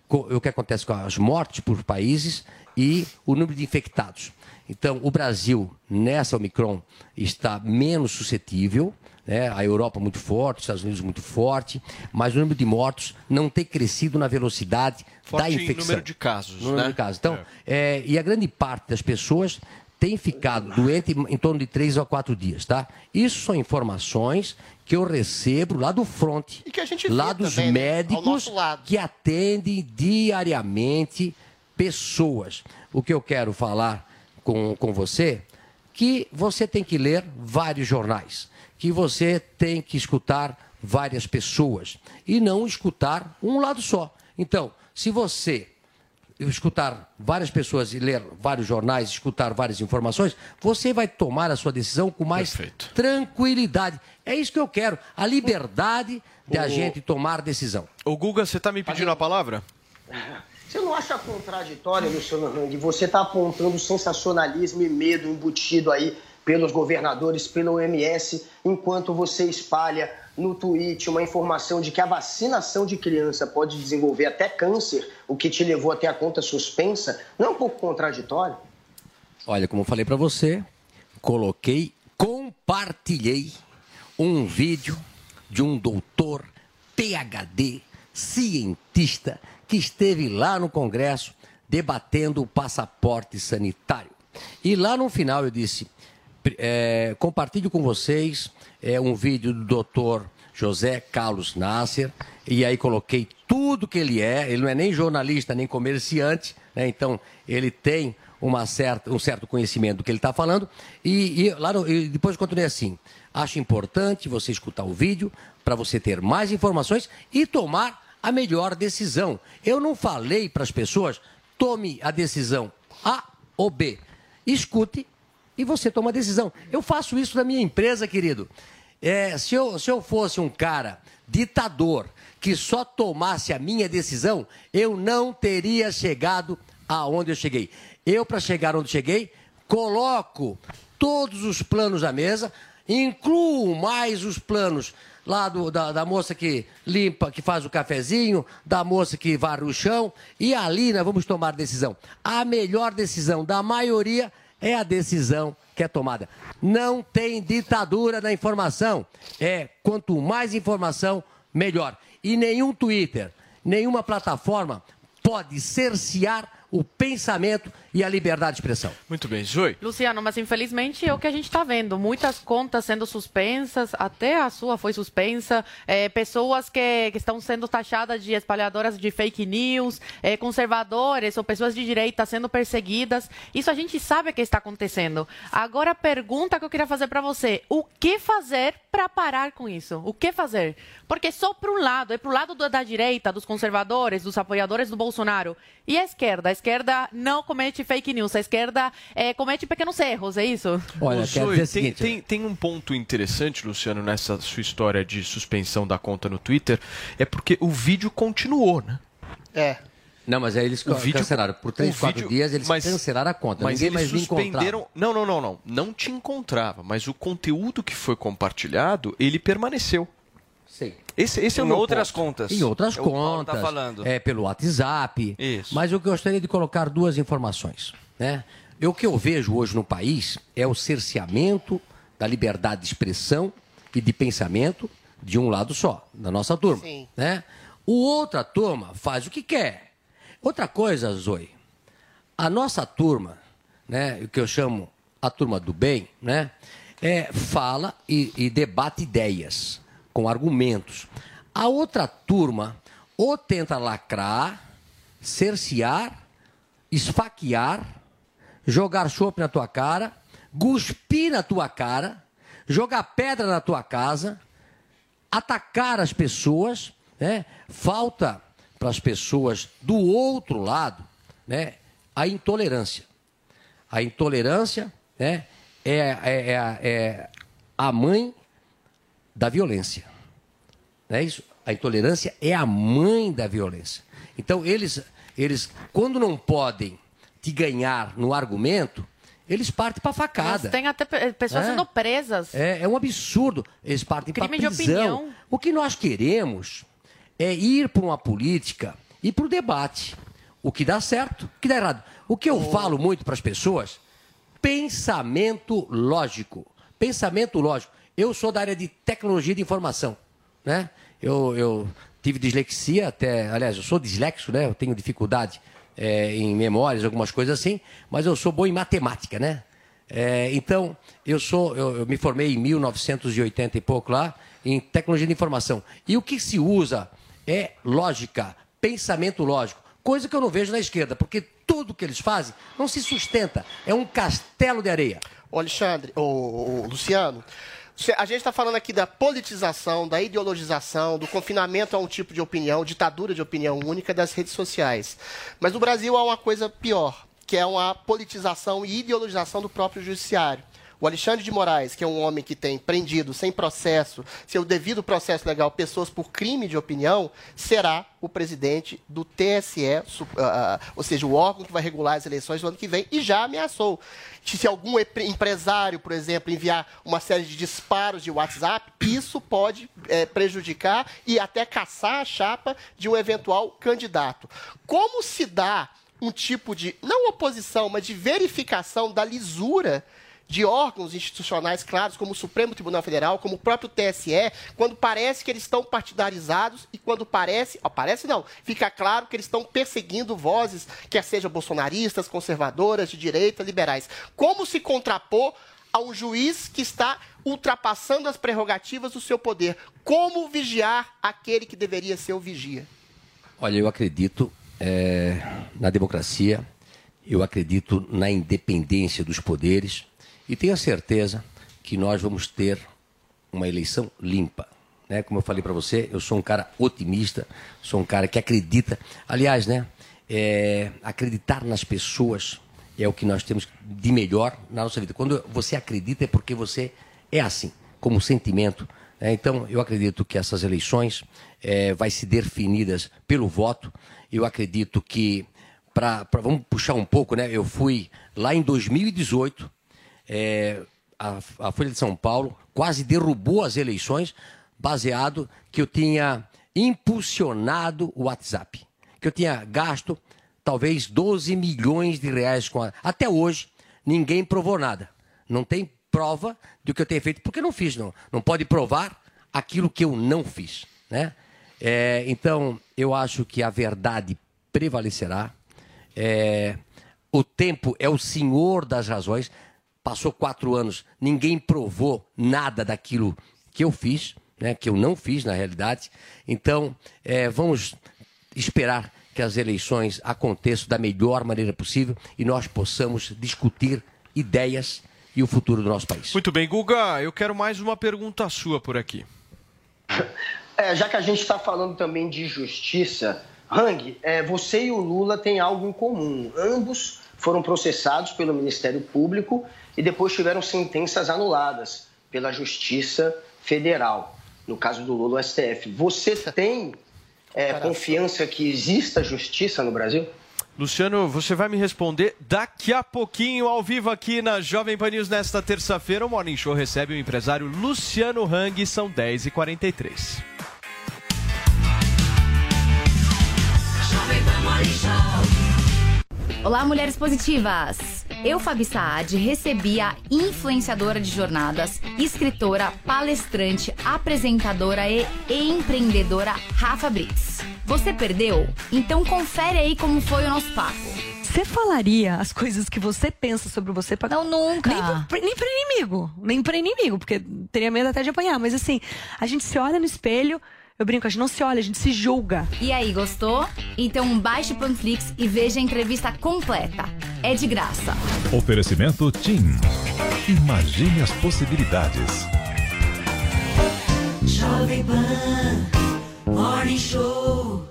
[SPEAKER 7] co- o que acontece com as mortes por países e o número de infectados. Então, o Brasil, nessa Omicron, está menos suscetível, né? a Europa muito forte, os Estados Unidos muito forte, mas o número de mortos não tem crescido na velocidade
[SPEAKER 5] Forte
[SPEAKER 7] da
[SPEAKER 5] em
[SPEAKER 7] infecção.
[SPEAKER 5] número de casos,
[SPEAKER 7] No número
[SPEAKER 5] né?
[SPEAKER 7] de casos. Então, é, e a grande parte das pessoas tem ficado doente em torno de três a quatro dias, tá? Isso são informações que eu recebo lá do front,
[SPEAKER 8] E que a gente vê
[SPEAKER 7] lá dos
[SPEAKER 8] também, né?
[SPEAKER 7] Médicos que atendem diariamente pessoas. O que eu quero falar com, com você, que você tem que ler vários jornais, que você tem que escutar várias pessoas e não escutar um lado só. Então, se você escutar várias pessoas e ler vários jornais, escutar várias informações, você vai tomar a sua decisão com mais tranquilidade. É isso que eu quero, a liberdade de a
[SPEAKER 5] O-
[SPEAKER 7] gente tomar decisão.
[SPEAKER 5] Ô Guga, você está me pedindo a palavra?
[SPEAKER 10] Você não acha contraditório, Luciano Hang, você está apontando sensacionalismo e medo embutido aí pelos governadores, pela OMS, enquanto você espalha no tweet uma informação de que a vacinação de criança pode desenvolver até câncer, o que te levou até a conta suspensa, não é um pouco contraditório?
[SPEAKER 7] Olha, como eu falei para você, coloquei, compartilhei um vídeo de um doutor PhD, cientista, que esteve lá no Congresso debatendo o passaporte sanitário. E lá no final eu disse: "Pri- é, compartilho com vocês é, um vídeo do doutor José Carlos Nasser, e aí coloquei tudo que ele é, ele não é nem jornalista, nem comerciante, né? então ele tem uma certa, um certo conhecimento do que ele está falando, e, e lá no- e depois continuei assim, acho importante você escutar o vídeo, para você ter mais informações e tomar a melhor decisão. Eu não falei para as pessoas, tome a decisão A ou B. Escute e você toma a decisão. Eu faço isso na minha empresa, querido. É, se, eu, se eu fosse um cara ditador que só tomasse a minha decisão, eu não teria chegado aonde eu cheguei. Eu, para chegar onde cheguei, coloco todos os planos à mesa, incluo mais os planos lá do- da, da moça que limpa, que faz o cafezinho, da moça que varre o chão, e ali nós vamos tomar decisão. A melhor decisão da maioria é a decisão que é tomada. Não tem ditadura da informação. É quanto mais informação, melhor. E nenhum Twitter, nenhuma plataforma pode cercear o pensamento e a liberdade de expressão.
[SPEAKER 5] Muito bem, Zoe.
[SPEAKER 9] Luciano, mas infelizmente é o que a gente está vendo. Muitas contas sendo suspensas, até a sua foi suspensa. é, pessoas que, que estão sendo taxadas de espalhadoras de fake news, é, conservadores ou pessoas de direita sendo perseguidas. Isso a gente sabe que está acontecendo. Agora a pergunta que eu queria fazer para você: o que fazer para parar com isso? O que fazer? Porque só para um lado, é para o lado do- da direita, dos conservadores, dos apoiadores do Bolsonaro. E a esquerda? A esquerda não comete comete fake news, a esquerda é, comete pequenos erros, é isso?
[SPEAKER 5] Olha, Zoe, tem, tem, tem um ponto interessante, Luciano, nessa sua história de suspensão da conta no Twitter, é porque o vídeo continuou, né?
[SPEAKER 8] É.
[SPEAKER 7] Não, mas aí eles
[SPEAKER 5] O vídeo-
[SPEAKER 7] cancelaram. Por três, quatro
[SPEAKER 5] vídeo-
[SPEAKER 7] dias eles
[SPEAKER 5] mas-
[SPEAKER 7] cancelaram a conta.
[SPEAKER 5] Mas
[SPEAKER 7] Ninguém
[SPEAKER 5] eles
[SPEAKER 7] mais
[SPEAKER 5] suspenderam. Não, não, não, não. Não te encontrava, mas o conteúdo que foi compartilhado, ele permaneceu.
[SPEAKER 7] Sim.
[SPEAKER 5] Esse, esse é
[SPEAKER 6] Em outras
[SPEAKER 5] ponto.
[SPEAKER 6] contas.
[SPEAKER 7] Em outras
[SPEAKER 6] É Paulo
[SPEAKER 7] contas.
[SPEAKER 6] tá falando.
[SPEAKER 7] É pelo WhatsApp.
[SPEAKER 5] Isso.
[SPEAKER 7] Mas eu gostaria de colocar duas informações. Né? E O que eu vejo hoje no país é o cerceamento da liberdade de expressão e de pensamento de um lado só, da nossa turma.
[SPEAKER 8] Sim.
[SPEAKER 7] Né? O outra turma faz o que quer. Outra coisa, Zoe, a nossa turma, né, o que eu chamo a turma do bem, né, é, fala e, e debate ideias com argumentos. A outra turma ou tenta lacrar, cercear, esfaquear, jogar chope na tua cara, cuspir na tua cara, jogar pedra na tua casa, atacar as pessoas, né? Falta para as pessoas do outro lado, né? A intolerância. A intolerância, né? É, é, é, é a mãe da violência. Não é isso? A intolerância é a mãe da violência. Então, eles, eles quando não podem te ganhar no argumento, eles partem para facada.
[SPEAKER 9] Mas tem até pe- pessoas
[SPEAKER 7] É.
[SPEAKER 9] sendo presas.
[SPEAKER 7] É, é um absurdo. Eles partem para
[SPEAKER 9] Crime de
[SPEAKER 7] prisão.
[SPEAKER 9] opinião.
[SPEAKER 7] O que nós queremos é ir para uma política e para o debate. O que dá certo, o que dá errado. O que eu falo muito para as pessoas, pensamento lógico. Pensamento lógico. Eu sou da área de tecnologia de informação, né? Eu, eu tive dislexia até, aliás, eu sou disléxico, né? Eu tenho dificuldade é, em memórias, algumas coisas assim, mas eu sou bom em matemática, né? É, então, eu sou, eu, eu me formei em 1980 e pouco lá em tecnologia de informação. E o que se usa é lógica, pensamento lógico, coisa que eu não vejo na esquerda, porque tudo que eles fazem não se sustenta, é um castelo de areia.
[SPEAKER 8] Ô, Alexandre, ô, ô, Luciano, a gente está falando aqui da politização, da ideologização, do confinamento a um tipo de opinião, ditadura de opinião única das redes sociais. Mas no Brasil há uma coisa pior, que é uma politização e ideologização do próprio judiciário. O Alexandre de Moraes, que é um homem que tem prendido sem processo, seu devido processo legal, pessoas por crime de opinião, será o presidente do TSE, ah, ah, ou seja, o órgão que vai regular as eleições do ano que vem, e já ameaçou. Se algum empresário, por exemplo, enviar uma série de disparos de WhatsApp, isso pode eh, prejudicar e até caçar a chapa de um eventual candidato. Como se dá um tipo de, não oposição, mas de verificação da lisura de órgãos institucionais claros, como o Supremo Tribunal Federal, como o próprio TSE, quando parece que eles estão partidarizados e quando parece, ó, parece não, fica claro que eles estão perseguindo vozes, quer sejam bolsonaristas, conservadoras, de direita, liberais. Como se contrapor a um juiz que está ultrapassando as prerrogativas do seu poder? Como vigiar aquele que deveria ser o vigia?
[SPEAKER 7] Olha, eu acredito eh, na democracia, eu acredito na independência dos poderes e tenho a certeza que nós vamos ter uma eleição limpa. Né? Como eu falei para você, eu sou um cara otimista, sou um cara que acredita. Aliás, né, eh, acreditar nas pessoas é o que nós temos de melhor na nossa vida. Quando você acredita é porque você é assim, como sentimento. né? Então, eu acredito que essas eleições eh, vai se definidas pelo voto. Eu acredito que, pra, pra- vamos puxar um pouco, né? Eu fui lá em 2018, eh, a, a Folha de São Paulo quase derrubou as eleições, baseado que eu tinha impulsionado o WhatsApp, que eu tinha gasto talvez 12 milhões de reais com a... Até hoje, ninguém provou nada. Não tem prova do que eu tenho feito, porque não fiz, não. Não pode provar aquilo que eu não fiz, né? É, então, eu acho que a verdade prevalecerá. É, o tempo é o senhor das razões. Passou quatro anos, ninguém provou nada daquilo que eu fiz, né, que eu não fiz na realidade. Então, é, vamos esperar que as eleições aconteçam da melhor maneira possível e nós possamos discutir ideias e o futuro do nosso país.
[SPEAKER 5] Muito bem, Guga, eu quero mais uma pergunta sua por aqui.
[SPEAKER 10] É, já que a gente está falando também de justiça, Hang, é, você e o Lula têm algo em comum. Ambos foram processados pelo Ministério Público e depois tiveram sentenças anuladas pela Justiça Federal. No caso do Lula, o STF. Você tem é, confiança que exista justiça no Brasil?
[SPEAKER 5] Luciano, você vai me responder daqui a pouquinho, ao vivo aqui na Jovem Pan News, nesta terça-feira. O Morning Show recebe o empresário Luciano Hang, são 10h43.
[SPEAKER 12] Olá, mulheres positivas! Eu, Fabi Saad, recebi a influenciadora de jornadas, escritora, palestrante, apresentadora e empreendedora Rafa Brits. Você perdeu? Então confere aí como foi o nosso papo.
[SPEAKER 13] Você falaria as coisas que você pensa sobre você pra...
[SPEAKER 12] Não, nunca.
[SPEAKER 13] Nem pra, nem pra inimigo. Nem pra inimigo, porque teria medo até de apanhar. Mas assim, a gente se olha no espelho, eu brinco, a gente não se olha, a gente se julga.
[SPEAKER 12] E aí, gostou? Então baixe o Panflix e veja a entrevista completa. É de graça.
[SPEAKER 14] Oferecimento TIM. Imagine as possibilidades.
[SPEAKER 15] Jovem Pan, Morning Show.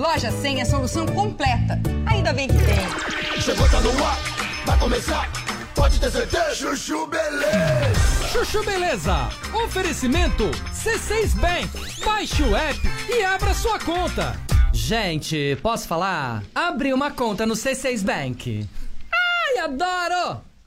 [SPEAKER 16] Loja 100 é solução completa. Ainda bem que tem.
[SPEAKER 15] Chegou, tá no ar, vai começar. Pode ter certeza. Chuchu Beleza.
[SPEAKER 17] Chuchu Beleza. Oferecimento C6 Bank. Baixe o app e abra sua conta.
[SPEAKER 18] Gente, posso falar? Abri uma conta no C6 Bank. Ai, adoro!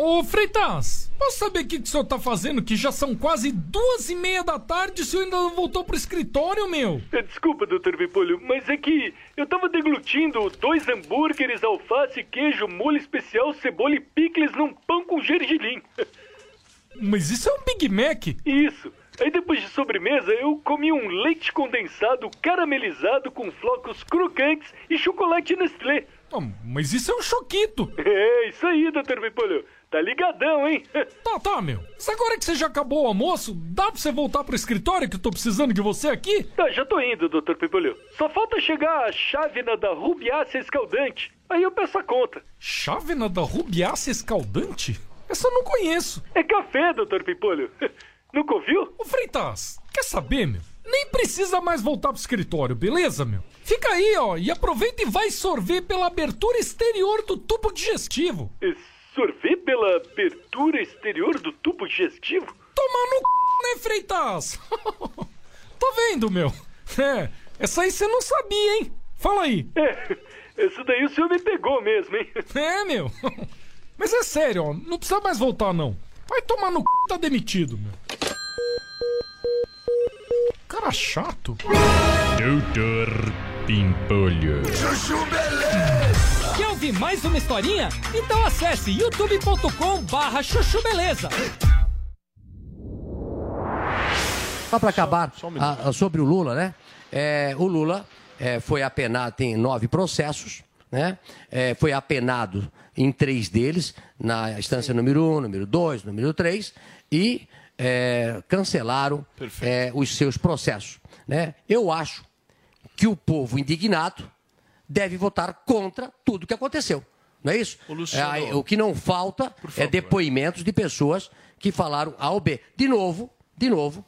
[SPEAKER 17] Ô Freitas, posso saber o que, que o senhor tá fazendo? Que já são quase duas e meia da tarde e o senhor ainda não voltou pro escritório, meu?
[SPEAKER 19] É, Desculpa, doutor Pimpolho, mas é que eu tava deglutindo dois hambúrgueres, alface, queijo, molho especial, cebola e picles num pão com gergelim.
[SPEAKER 17] Mas isso é um Big Mac?
[SPEAKER 19] Isso. Aí depois de sobremesa, eu comi um leite condensado caramelizado com flocos crocantes e chocolate Nestlé.
[SPEAKER 17] Ah, mas isso é um choquito.
[SPEAKER 19] É, isso aí, doutor Pimpolho. Tá ligadão, hein?
[SPEAKER 17] Tá, tá, meu. Mas agora que você já acabou o almoço, dá pra você voltar pro escritório que eu tô precisando de você aqui?
[SPEAKER 19] Tá, já tô indo, doutor Pimpolho. Só falta chegar a chávena da rubiácea escaldante. Aí eu peço a conta.
[SPEAKER 17] Chávena da rubiácea escaldante? Essa eu não conheço.
[SPEAKER 19] É café, doutor Pimpolho. Nunca ouviu?
[SPEAKER 17] Ô Freitas, quer saber, meu? Nem precisa mais voltar pro escritório, beleza, meu? Fica aí, ó, e aproveita e vai sorver pela abertura exterior do tubo digestivo.
[SPEAKER 19] E sorver pela abertura exterior do tubo digestivo?
[SPEAKER 17] Tomar no c... né, Freitas? tá vendo, meu? É, essa aí você não sabia, hein? Fala aí.
[SPEAKER 19] É, essa daí o senhor me pegou mesmo, hein?
[SPEAKER 17] É, meu. Mas é sério, ó, não precisa mais voltar, não. Vai tomar no c... tá demitido, meu. Cara chato.
[SPEAKER 14] Doutor Pimpolho.
[SPEAKER 15] Chuchu Beleza.
[SPEAKER 17] Ouvir mais uma historinha? Então acesse youtube.com barra chuchu beleza.
[SPEAKER 7] Só para acabar a- a- sobre o Lula, né? É, o Lula é, foi apenado, tem nove processos, né? É, foi apenado em três deles, na instância número um, número dois, número três, e é, cancelaram é, os seus processos. Né? Eu acho que o povo indignado deve votar contra tudo que aconteceu. Não é isso?
[SPEAKER 5] Luciano,
[SPEAKER 7] É, o que não falta é depoimentos de pessoas que falaram A ou B. De novo, de novo,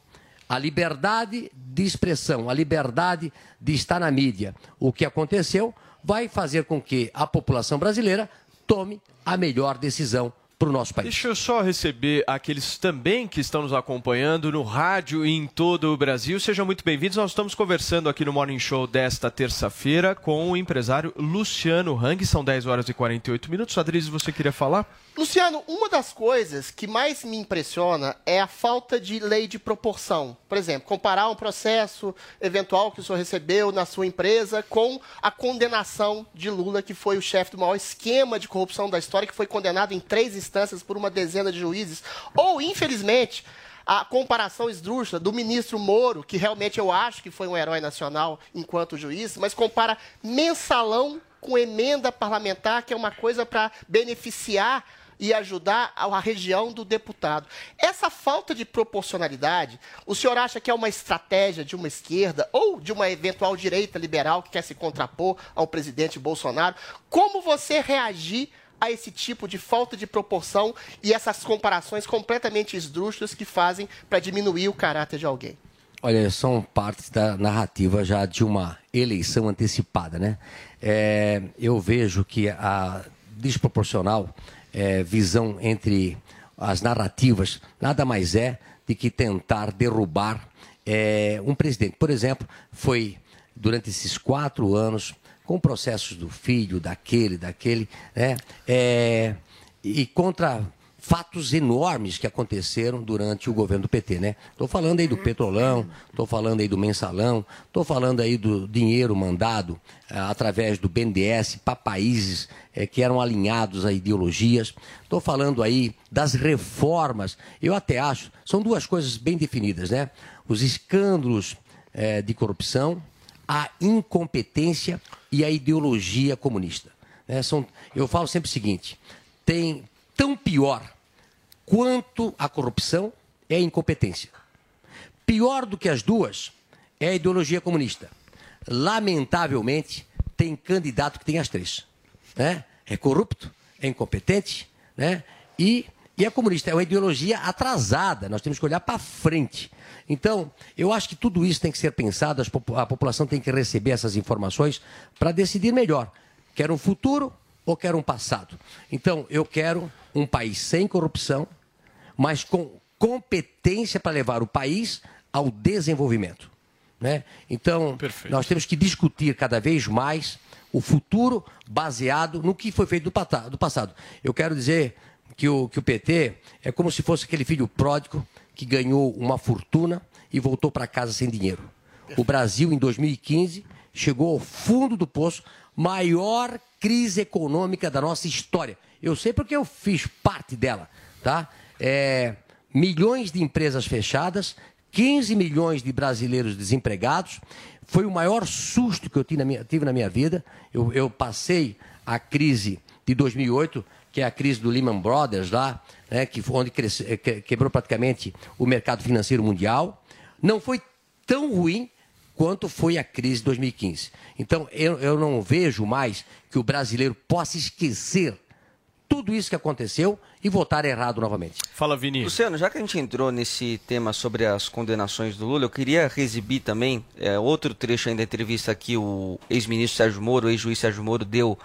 [SPEAKER 7] a liberdade de expressão, a liberdade de estar na mídia, o que aconteceu vai fazer com que a população brasileira tome a melhor decisão para o nosso país.
[SPEAKER 5] Deixa eu só receber aqueles também que estão nos acompanhando no rádio e em todo o Brasil. Sejam muito bem-vindos. Nós estamos conversando aqui no Morning Show desta terça-feira com o empresário Luciano Hang. São 10 horas e 48 minutos. Adriles, você queria falar?
[SPEAKER 8] Luciano, uma das coisas que mais me impressiona é a falta de lei de proporção. Por exemplo, comparar um processo eventual que o senhor recebeu na sua empresa com a condenação de Lula, que foi o chefe do maior esquema de corrupção da história, que foi condenado em três instâncias por uma dezena de juízes. Ou, infelizmente, a comparação esdrúxula do ministro Moro, que realmente eu acho que foi um herói nacional enquanto juiz, mas compara mensalão com emenda parlamentar, que é uma coisa para beneficiar e ajudar a região do deputado. Essa falta de proporcionalidade, o senhor acha que é uma estratégia de uma esquerda ou de uma eventual direita liberal que quer se contrapor ao presidente Bolsonaro? Como você reagir a esse tipo de falta de proporção e essas comparações completamente esdrúxulas que fazem para diminuir o caráter de alguém?
[SPEAKER 7] Olha, são partes da narrativa já de uma eleição antecipada, né? É, eu vejo que a desproporcional é, visão entre as narrativas nada mais é de que tentar derrubar é, um presidente. Por exemplo, foi durante esses quatro anos com processos do filho, daquele, daquele, né? É, e contra fatos enormes que aconteceram durante o governo do PT, né? Estou falando aí do petrolão, estou falando aí do mensalão, estou falando aí do dinheiro mandado eh, através do BNDES para países eh, que eram alinhados a ideologias. Estou falando aí das reformas. Eu até acho, são duas coisas bem definidas, né? Os escândalos eh, de corrupção, a incompetência e a ideologia comunista. né? São, eu falo sempre o seguinte: tem tão pior quanto a corrupção é a incompetência. Pior do que as duas é a ideologia comunista. Lamentavelmente, tem candidato que tem as três. Né? É corrupto, é incompetente né? e, e é comunista. É uma ideologia atrasada. Nós temos que olhar para frente. Então, eu acho que tudo isso tem que ser pensado, a população tem que receber essas informações para decidir melhor. Quer um futuro ou quer um passado? Então, eu quero um país sem corrupção, mas com competência para levar o país ao desenvolvimento. Né? Então, nós temos que discutir cada vez mais o futuro baseado no que foi feito do, do passado. Eu quero dizer que o, que o PT é como se fosse aquele filho pródigo que ganhou uma fortuna e voltou para casa sem dinheiro. O Brasil, em 2015, chegou ao fundo do poço, maior crise econômica da nossa história. Eu sei porque eu fiz parte dela, tá? É, milhões de empresas fechadas, 15 milhões de brasileiros desempregados. Foi o maior susto que eu tive na minha, tive na minha vida. Eu, eu passei a crise de 2008, que é a crise do Lehman Brothers lá, né, que foi onde cresce- eh, que- quebrou praticamente o mercado financeiro mundial. Não foi tão ruim quanto foi a crise de 2015. Então, eu, eu não vejo mais que o brasileiro possa esquecer tudo isso que aconteceu e votar errado novamente.
[SPEAKER 5] Fala, Vini.
[SPEAKER 6] Luciano, já que a gente entrou nesse tema sobre as condenações do Lula, eu queria exibir também é, outro trecho aí da entrevista que o ex-ministro Sérgio Moro, o ex-juiz Sérgio Moro, deu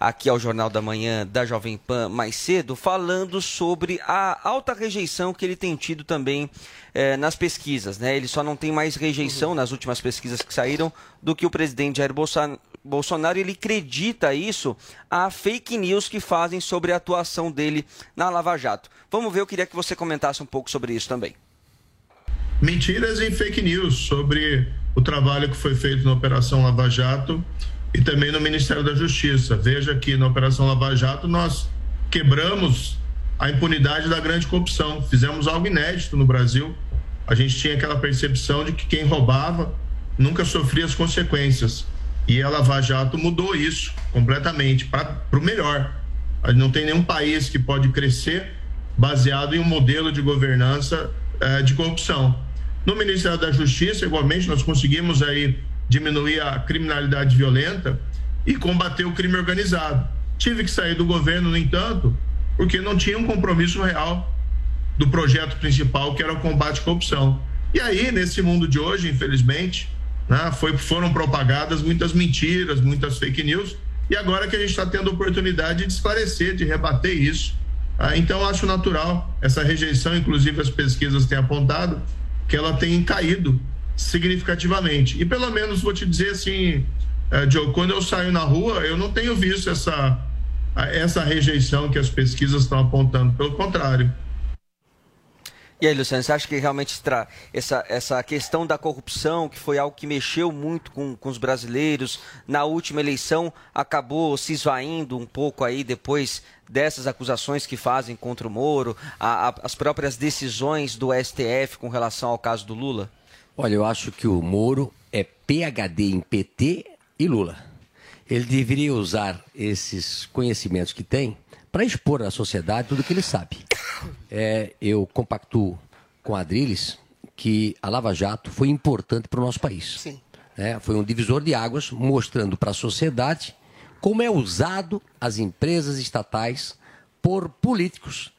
[SPEAKER 6] aqui ao Jornal da Manhã da Jovem Pan mais cedo, falando sobre a alta rejeição que ele tem tido também é, nas pesquisas. Né? Ele só não tem mais rejeição nas últimas pesquisas que saíram do que o presidente Jair Bolsa- Bolsonaro. Ele acredita isso a fake news que fazem sobre a atuação dele na Lava Jato. Vamos ver, eu queria que você comentasse um pouco sobre isso também.
[SPEAKER 11] mentiras e fake news sobre o trabalho que foi feito na Operação Lava Jato e também no Ministério da Justiça. Veja que na Operação Lava Jato nós quebramos a impunidade da grande corrupção, fizemos algo inédito no Brasil. A gente tinha aquela percepção de que quem roubava nunca sofria as consequências. E a Lava Jato mudou isso completamente para o melhor. Não tem nenhum país que pode crescer baseado em um modelo de governança eh, de corrupção. No Ministério da Justiça, igualmente, nós conseguimos aí diminuir a criminalidade violenta e combater o crime organizado. Tive que sair do governo, no entanto, porque não tinha um compromisso real do projeto principal, que era o combate à corrupção. E aí, nesse mundo de hoje, infelizmente, né, foi, foram propagadas muitas mentiras, muitas fake news, e agora que a gente está tendo a oportunidade de esclarecer, de rebater isso. Ah, então, acho natural essa rejeição, inclusive as pesquisas têm apontado que ela tem caído significativamente. E pelo menos vou te dizer assim, Joe, quando eu saio na rua, eu não tenho visto essa, essa rejeição que as pesquisas estão apontando. Pelo contrário.
[SPEAKER 6] E aí, Luciano, você acha que realmente essa, essa questão da corrupção, que foi algo que mexeu muito com, com os brasileiros, na última eleição acabou se esvaindo um pouco aí depois dessas acusações que fazem contra o Moro, a, a, as próprias decisões do STF com relação ao caso do Lula?
[SPEAKER 7] Olha, eu acho que o Moro é PHD em PT e Lula. Ele deveria usar esses conhecimentos que tem para expor à sociedade tudo o que ele sabe. É, eu compactuo com a Adriles que a Lava Jato foi importante para o nosso país.
[SPEAKER 8] Sim.
[SPEAKER 7] É, foi um divisor de águas mostrando para a sociedade como é usado as empresas estatais por políticos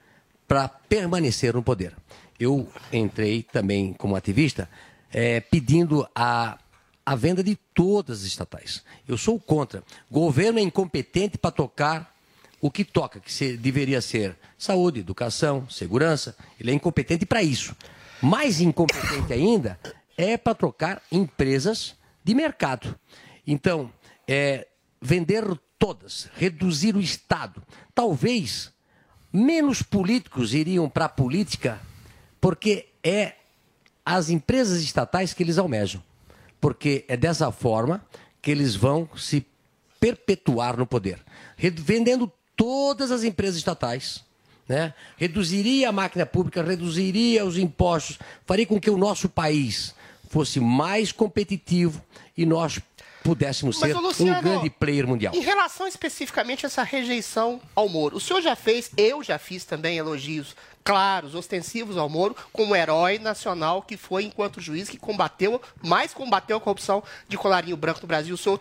[SPEAKER 7] para permanecer no poder. Eu entrei também como ativista é, pedindo a, a venda de todas as estatais. Eu sou contra. Governo é incompetente para tocar o que toca, que se, deveria ser saúde, educação, segurança, ele é incompetente para isso. Mais incompetente ainda é para trocar empresas de mercado. Então, é, vender todas, reduzir o Estado. Talvez menos políticos iriam para a política, porque é as empresas estatais que eles almejam. Porque é dessa forma que eles vão se perpetuar no poder. Vendendo todas as empresas estatais. Né? Reduziria a máquina pública, reduziria os impostos, faria com que o nosso país fosse mais competitivo e nós pudéssemos
[SPEAKER 8] Mas,
[SPEAKER 7] ser
[SPEAKER 8] Luciano,
[SPEAKER 7] um grande player mundial.
[SPEAKER 8] Em relação especificamente a essa rejeição ao Moro, o senhor já fez, eu já fiz também elogios claros, ostensivos ao Moro, como herói nacional que foi enquanto juiz que combateu, mais combateu a corrupção de colarinho branco no Brasil. O senhor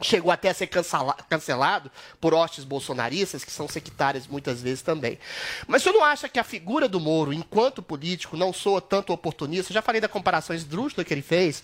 [SPEAKER 8] chegou até a ser cancelado por hostes bolsonaristas, que são sectárias muitas vezes também. Mas o senhor não acha que a figura do Moro, enquanto político, não soa tanto oportunista? Eu já falei da comparação esdrúxula que ele fez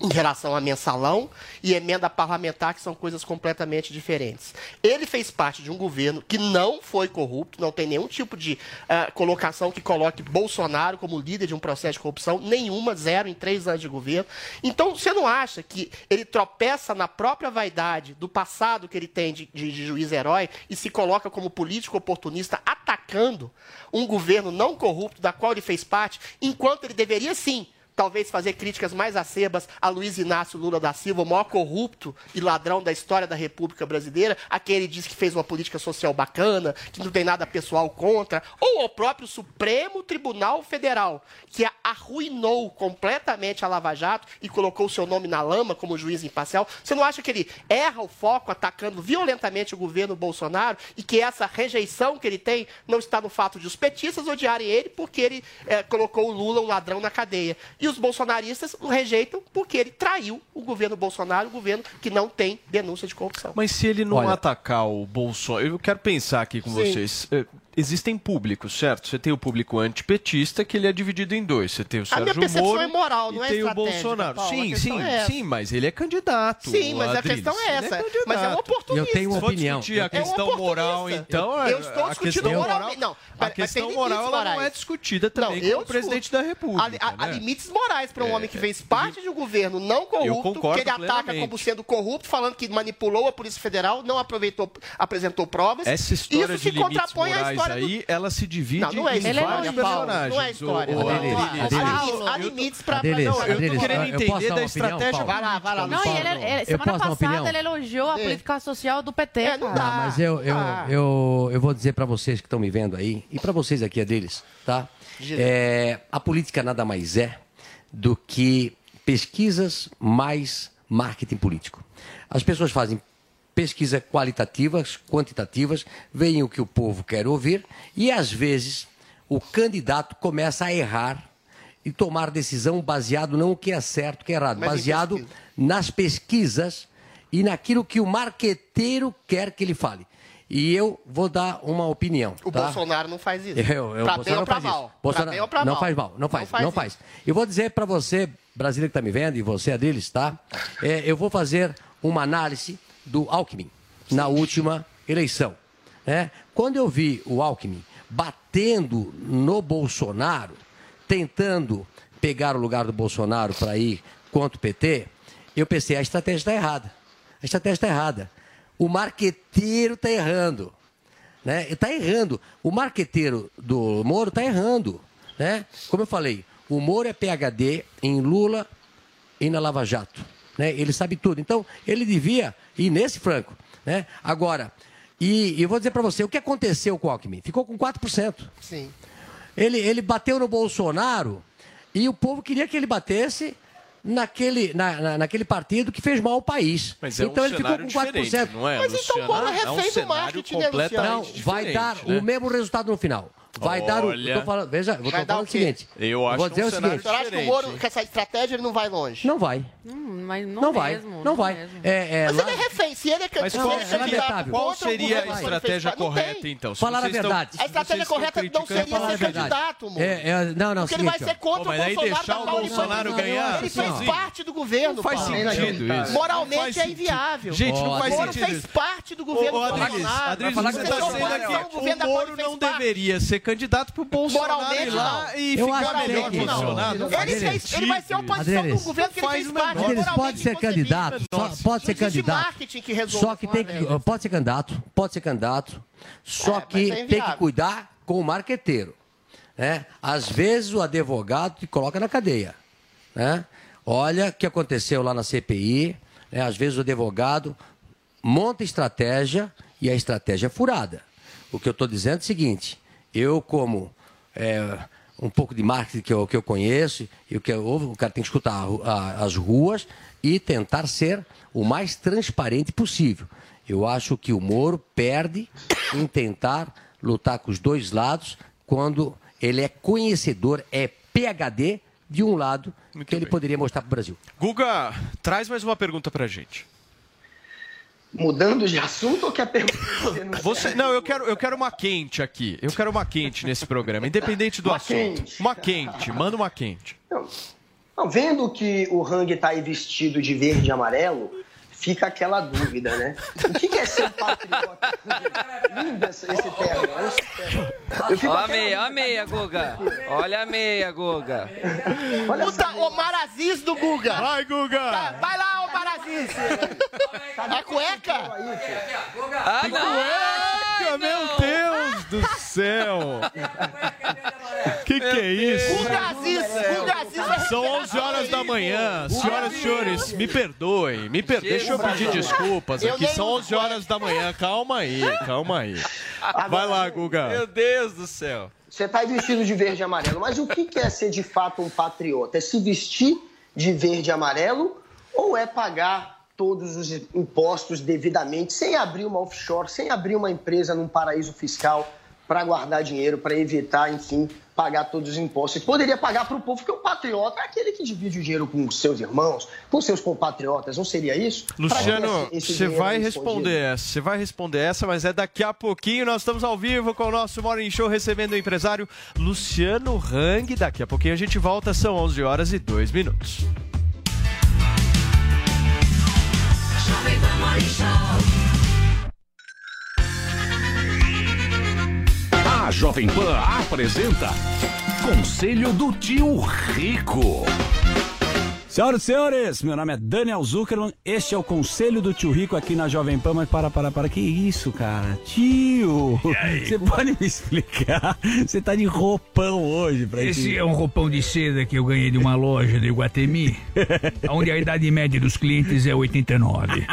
[SPEAKER 8] em relação a mensalão e emenda parlamentar, que são coisas completamente diferentes. Ele fez parte de um governo que não foi corrupto, não tem nenhum tipo de uh, colocação que coloque Bolsonaro como líder de um processo de corrupção, nenhuma, zero em três anos de governo. Então, você não acha que ele tropeça na própria vaidade do passado que ele tem de, de, de juiz herói e se coloca como político oportunista atacando um governo não corrupto da qual ele fez parte, enquanto ele deveria sim talvez fazer críticas mais acerbas a Luiz Inácio Lula da Silva, o maior corrupto e ladrão da história da República Brasileira, a quem ele diz que fez uma política social bacana, que não tem nada pessoal contra, ou ao próprio Supremo Tribunal Federal, que arruinou completamente a Lava Jato e colocou o seu nome na lama como juiz imparcial. Você não acha que ele erra o foco atacando violentamente o governo Bolsonaro e que essa rejeição que ele tem não está no fato de os petistas odiarem ele porque ele é, colocou o Lula, um ladrão, na cadeia? E os bolsonaristas o rejeitam porque ele traiu o governo Bolsonaro, o governo que não tem denúncia de corrupção.
[SPEAKER 5] Mas se ele não
[SPEAKER 8] Olha,
[SPEAKER 5] atacar o Bolsonaro, eu quero pensar aqui com
[SPEAKER 8] Sim.
[SPEAKER 5] vocês. Existem públicos, certo? Você tem o público antipetista, que ele é dividido em dois. Você tem o
[SPEAKER 8] A
[SPEAKER 5] Sérgio
[SPEAKER 8] minha percepção
[SPEAKER 5] Moro
[SPEAKER 8] é moral, não
[SPEAKER 5] e
[SPEAKER 8] é
[SPEAKER 5] tem o Bolsonaro.
[SPEAKER 8] Paulo, a
[SPEAKER 5] sim,
[SPEAKER 8] questão
[SPEAKER 5] sim,
[SPEAKER 8] é
[SPEAKER 5] sim, mas ele é candidato.
[SPEAKER 8] Sim, mas a
[SPEAKER 5] Adriles.
[SPEAKER 8] questão é
[SPEAKER 5] Ele
[SPEAKER 8] essa.
[SPEAKER 5] candidato.
[SPEAKER 8] Mas é um oportunista.
[SPEAKER 7] Eu tenho uma
[SPEAKER 5] Se for
[SPEAKER 7] opinião.
[SPEAKER 5] discutir a questão
[SPEAKER 8] É um
[SPEAKER 5] moral,
[SPEAKER 8] oportunista.
[SPEAKER 5] então...
[SPEAKER 8] Eu estou
[SPEAKER 5] a
[SPEAKER 8] discutindo
[SPEAKER 5] questão
[SPEAKER 8] moralmente. Não,
[SPEAKER 5] A questão moral não é discutida também
[SPEAKER 8] eu
[SPEAKER 5] com o presidente da República.
[SPEAKER 8] Há, há- há
[SPEAKER 5] né?
[SPEAKER 8] limites morais para um
[SPEAKER 5] É,
[SPEAKER 8] homem que fez parte de um governo não corrupto, que ele ataca
[SPEAKER 5] plenamente.
[SPEAKER 8] como sendo corrupto, falando que manipulou a Polícia Federal, não aproveitou, apresentou provas.
[SPEAKER 5] Essa história
[SPEAKER 8] Isso
[SPEAKER 5] de
[SPEAKER 8] se contrapõe à
[SPEAKER 5] morais
[SPEAKER 8] história do
[SPEAKER 5] aí, ela se divide
[SPEAKER 8] Não, não é
[SPEAKER 5] em vários
[SPEAKER 8] Paulo.
[SPEAKER 5] personagens.
[SPEAKER 8] Não é história.
[SPEAKER 5] O-
[SPEAKER 8] Adriles, Há limites- há limites para... Não, eu tô
[SPEAKER 7] Adriles,
[SPEAKER 8] querendo
[SPEAKER 5] entender da estratégia?
[SPEAKER 8] Vai lá, vai lá.
[SPEAKER 9] Não, e ele,
[SPEAKER 7] Eu
[SPEAKER 9] semana passada
[SPEAKER 7] opinião?
[SPEAKER 9] ele elogiou a
[SPEAKER 8] É.
[SPEAKER 9] política social do PT.
[SPEAKER 8] É, não dá.
[SPEAKER 7] Ah, mas eu, eu,
[SPEAKER 8] Ah.
[SPEAKER 7] eu, eu vou dizer para vocês que estão me vendo aí, e para vocês aqui, Adriles, tá? É, a política nada mais é do que pesquisas mais marketing político. As pessoas fazem pesquisas qualitativas, quantitativas, veem o que o povo quer ouvir e, às vezes, o candidato começa a errar e tomar decisão baseado não o que é certo, o que é errado,
[SPEAKER 8] Mas
[SPEAKER 7] baseado
[SPEAKER 8] pesquisa.
[SPEAKER 7] nas pesquisas e naquilo que o marqueteiro quer que ele fale. E eu vou dar uma opinião.
[SPEAKER 8] O
[SPEAKER 7] tá?
[SPEAKER 8] Bolsonaro não faz isso.
[SPEAKER 7] Eu, eu,
[SPEAKER 8] pra bem ou
[SPEAKER 7] não
[SPEAKER 8] pra
[SPEAKER 7] faz isso.
[SPEAKER 8] mal?
[SPEAKER 7] Bolsonaro
[SPEAKER 8] pra bem ou pra
[SPEAKER 7] não
[SPEAKER 8] mal?
[SPEAKER 7] faz mal, não faz, não faz.
[SPEAKER 8] isso.
[SPEAKER 7] Eu vou dizer para você, brasileiro que está me vendo, e você, Adriles, tá? É, eu vou fazer uma análise do Alckmin na última eleição. né? Quando eu vi o Alckmin batendo no Bolsonaro, tentando pegar o lugar do Bolsonaro para ir contra o PT, eu pensei, a estratégia está errada. A estratégia está errada. O marqueteiro está errando. Né? Está errando. O marqueteiro do Moro está errando. Né? Como eu falei, o Moro é PHD em Lula e na Lava Jato. Né? Ele sabe tudo. Então, ele devia ir nesse franco. Né? Agora, e, e eu vou dizer para você, o que aconteceu com o Alckmin? Ficou com 4%.
[SPEAKER 8] Sim.
[SPEAKER 7] Ele, ele bateu no Bolsonaro e o povo queria que ele batesse naquele, na, na- naquele partido que fez mal ao país.
[SPEAKER 5] Mas é um
[SPEAKER 7] então ele ficou com 4%.
[SPEAKER 5] diferente, não é,
[SPEAKER 8] Mas então,
[SPEAKER 5] Luciano?
[SPEAKER 8] Paulo, é
[SPEAKER 5] É um
[SPEAKER 8] refém do marketing, né,
[SPEAKER 5] completamente
[SPEAKER 8] Luciano?
[SPEAKER 7] Não, vai dar
[SPEAKER 5] diferente, né?
[SPEAKER 7] o mesmo resultado no final. Vai dar o.
[SPEAKER 5] Olha.
[SPEAKER 7] eu tô falando, veja, eu tô falando
[SPEAKER 8] o
[SPEAKER 7] o seguinte.
[SPEAKER 5] Eu acho
[SPEAKER 7] vou dizer
[SPEAKER 5] um
[SPEAKER 7] o seguinte.
[SPEAKER 8] O senhor acha que o Moro, com essa estratégia, ele não vai longe?
[SPEAKER 7] Não vai.
[SPEAKER 9] Hum, mas não,
[SPEAKER 7] Não, vai.
[SPEAKER 9] mesmo,
[SPEAKER 7] não vai.
[SPEAKER 9] mesmo.
[SPEAKER 7] É, é,
[SPEAKER 8] Mas
[SPEAKER 7] lá-
[SPEAKER 8] ele é refém. Se ele é
[SPEAKER 5] Mas
[SPEAKER 8] se
[SPEAKER 5] qual,
[SPEAKER 8] ele é
[SPEAKER 5] seria,
[SPEAKER 8] candidato
[SPEAKER 5] qual seria
[SPEAKER 8] governo,
[SPEAKER 5] a estratégia
[SPEAKER 8] não
[SPEAKER 5] correta, então? Se
[SPEAKER 7] Falar a
[SPEAKER 5] estão-
[SPEAKER 7] verdade.
[SPEAKER 5] se
[SPEAKER 8] A estratégia
[SPEAKER 5] estão
[SPEAKER 8] correta não seria ser
[SPEAKER 7] verdade.
[SPEAKER 8] candidato, Moro.
[SPEAKER 7] É, é, não, não,
[SPEAKER 8] Porque ele vai
[SPEAKER 7] seguinte, ó.
[SPEAKER 8] ser contra
[SPEAKER 5] mas
[SPEAKER 8] o Bolsonaro
[SPEAKER 5] deixar
[SPEAKER 8] da
[SPEAKER 5] o. Bolsonaro ganhar
[SPEAKER 8] Ele fez parte do governo,
[SPEAKER 5] Não faz
[SPEAKER 8] Paulo.
[SPEAKER 5] sentido isso. Não
[SPEAKER 8] Moralmente
[SPEAKER 5] faz
[SPEAKER 8] é inviável.
[SPEAKER 5] Gente, não
[SPEAKER 7] Ó,
[SPEAKER 5] faz
[SPEAKER 8] Moro
[SPEAKER 5] sentido.
[SPEAKER 8] fez parte do governo Bolsonaro.
[SPEAKER 5] Adriles, você
[SPEAKER 7] que
[SPEAKER 5] está
[SPEAKER 8] não
[SPEAKER 5] aqui.
[SPEAKER 8] O governo da
[SPEAKER 5] o Moro não deveria ser candidato pro Bolsonaro
[SPEAKER 8] Moralmente,
[SPEAKER 5] ir lá
[SPEAKER 8] não.
[SPEAKER 5] e ficar melhor posicionado.
[SPEAKER 7] não.
[SPEAKER 5] Não
[SPEAKER 8] Ele, vai ser oposição do governo que ele
[SPEAKER 5] Faz
[SPEAKER 8] fez parte.
[SPEAKER 5] Menor
[SPEAKER 7] Adriles
[SPEAKER 8] moralmente
[SPEAKER 7] pode ser
[SPEAKER 8] inconcebível.
[SPEAKER 7] candidato, só- pode ser candidato.
[SPEAKER 8] que
[SPEAKER 7] Só que tem que, pode ser candidato, pode ser candidato, só
[SPEAKER 8] É,
[SPEAKER 7] que
[SPEAKER 8] é
[SPEAKER 7] tem que cuidar com o marqueteiro. Né? Às vezes o advogado te coloca na cadeia. Né? Olha o que aconteceu lá na CPI. né? Às vezes o advogado monta estratégia e a estratégia é furada. O que eu estou dizendo é o seguinte: eu, como é, um pouco de marketing que eu, que eu conheço, e o que eu, o cara tem que escutar a a- as ruas e tentar ser o mais transparente possível. Eu acho que o Moro perde em tentar lutar com os dois lados quando ele é conhecedor, é PhD de um lado que ele poderia mostrar para o Brasil.
[SPEAKER 5] Guga, traz mais uma pergunta pra gente.
[SPEAKER 10] Mudando de assunto ou quer perguntar?
[SPEAKER 5] Você, não, eu quero, eu quero uma quente aqui. Eu quero uma quente nesse programa, independente do
[SPEAKER 10] Uma
[SPEAKER 5] assunto.
[SPEAKER 10] quente.
[SPEAKER 5] Uma quente, manda uma quente.
[SPEAKER 10] Não, vendo que o Hang está aí vestido de verde e amarelo, fica aquela dúvida, né? O que que é ser um patriota? Lindo esse, termo. esse termo. Eu
[SPEAKER 6] Olha a meia, olha a meia, Guga. Olha a meia, Guga.
[SPEAKER 8] Puta, Omar Aziz do Guga.
[SPEAKER 5] Vai, Guga!
[SPEAKER 8] Tá, vai lá, Omar Aziz. A cueca?
[SPEAKER 6] Ah,
[SPEAKER 5] Cueca, meu Deus do céu! Que que é isso?
[SPEAKER 8] Guga Aziz. Guga Aziz vai
[SPEAKER 5] São 11 horas da manhã. Senhoras e senhores, me perdoem. Me perdoem. Deixa eu pedir desculpas
[SPEAKER 8] Eu
[SPEAKER 5] aqui.
[SPEAKER 8] nem
[SPEAKER 5] São
[SPEAKER 8] uso
[SPEAKER 5] 11 horas da manhã. Calma aí, calma aí.
[SPEAKER 10] Agora,
[SPEAKER 5] Vai lá, Guga.
[SPEAKER 6] Meu Deus do céu.
[SPEAKER 10] Você está aí vestido de verde e amarelo, mas o que que é ser de fato um patriota? É se vestir de verde e amarelo ou é pagar todos os impostos devidamente, sem abrir uma offshore, sem abrir uma empresa num paraíso fiscal para guardar dinheiro, para evitar, enfim, pagar todos os impostos? Poderia pagar para o povo, porque o patriota é aquele que divide o dinheiro com seus irmãos, com seus compatriotas, não seria isso?
[SPEAKER 5] Luciano, você vai responder essa, você vai responder essa, mas é daqui a pouquinho. Nós estamos ao vivo com o nosso Morning Show recebendo o empresário Luciano Hang. Daqui a pouquinho a gente volta, são 11 horas e 2 minutos.
[SPEAKER 20] A Jovem Pan apresenta Conselho do Tio Rico.
[SPEAKER 21] Senhoras e senhores, meu nome é Daniel Zuckerman, este é o Conselho do Tio Rico aqui na Jovem Pan, mas para, para, para, que isso, cara? Tio, você pode me explicar? Você tá de roupão hoje pra
[SPEAKER 22] Esse é um roupão de seda que eu ganhei de uma loja de Iguatemi, onde a idade média dos clientes é 89.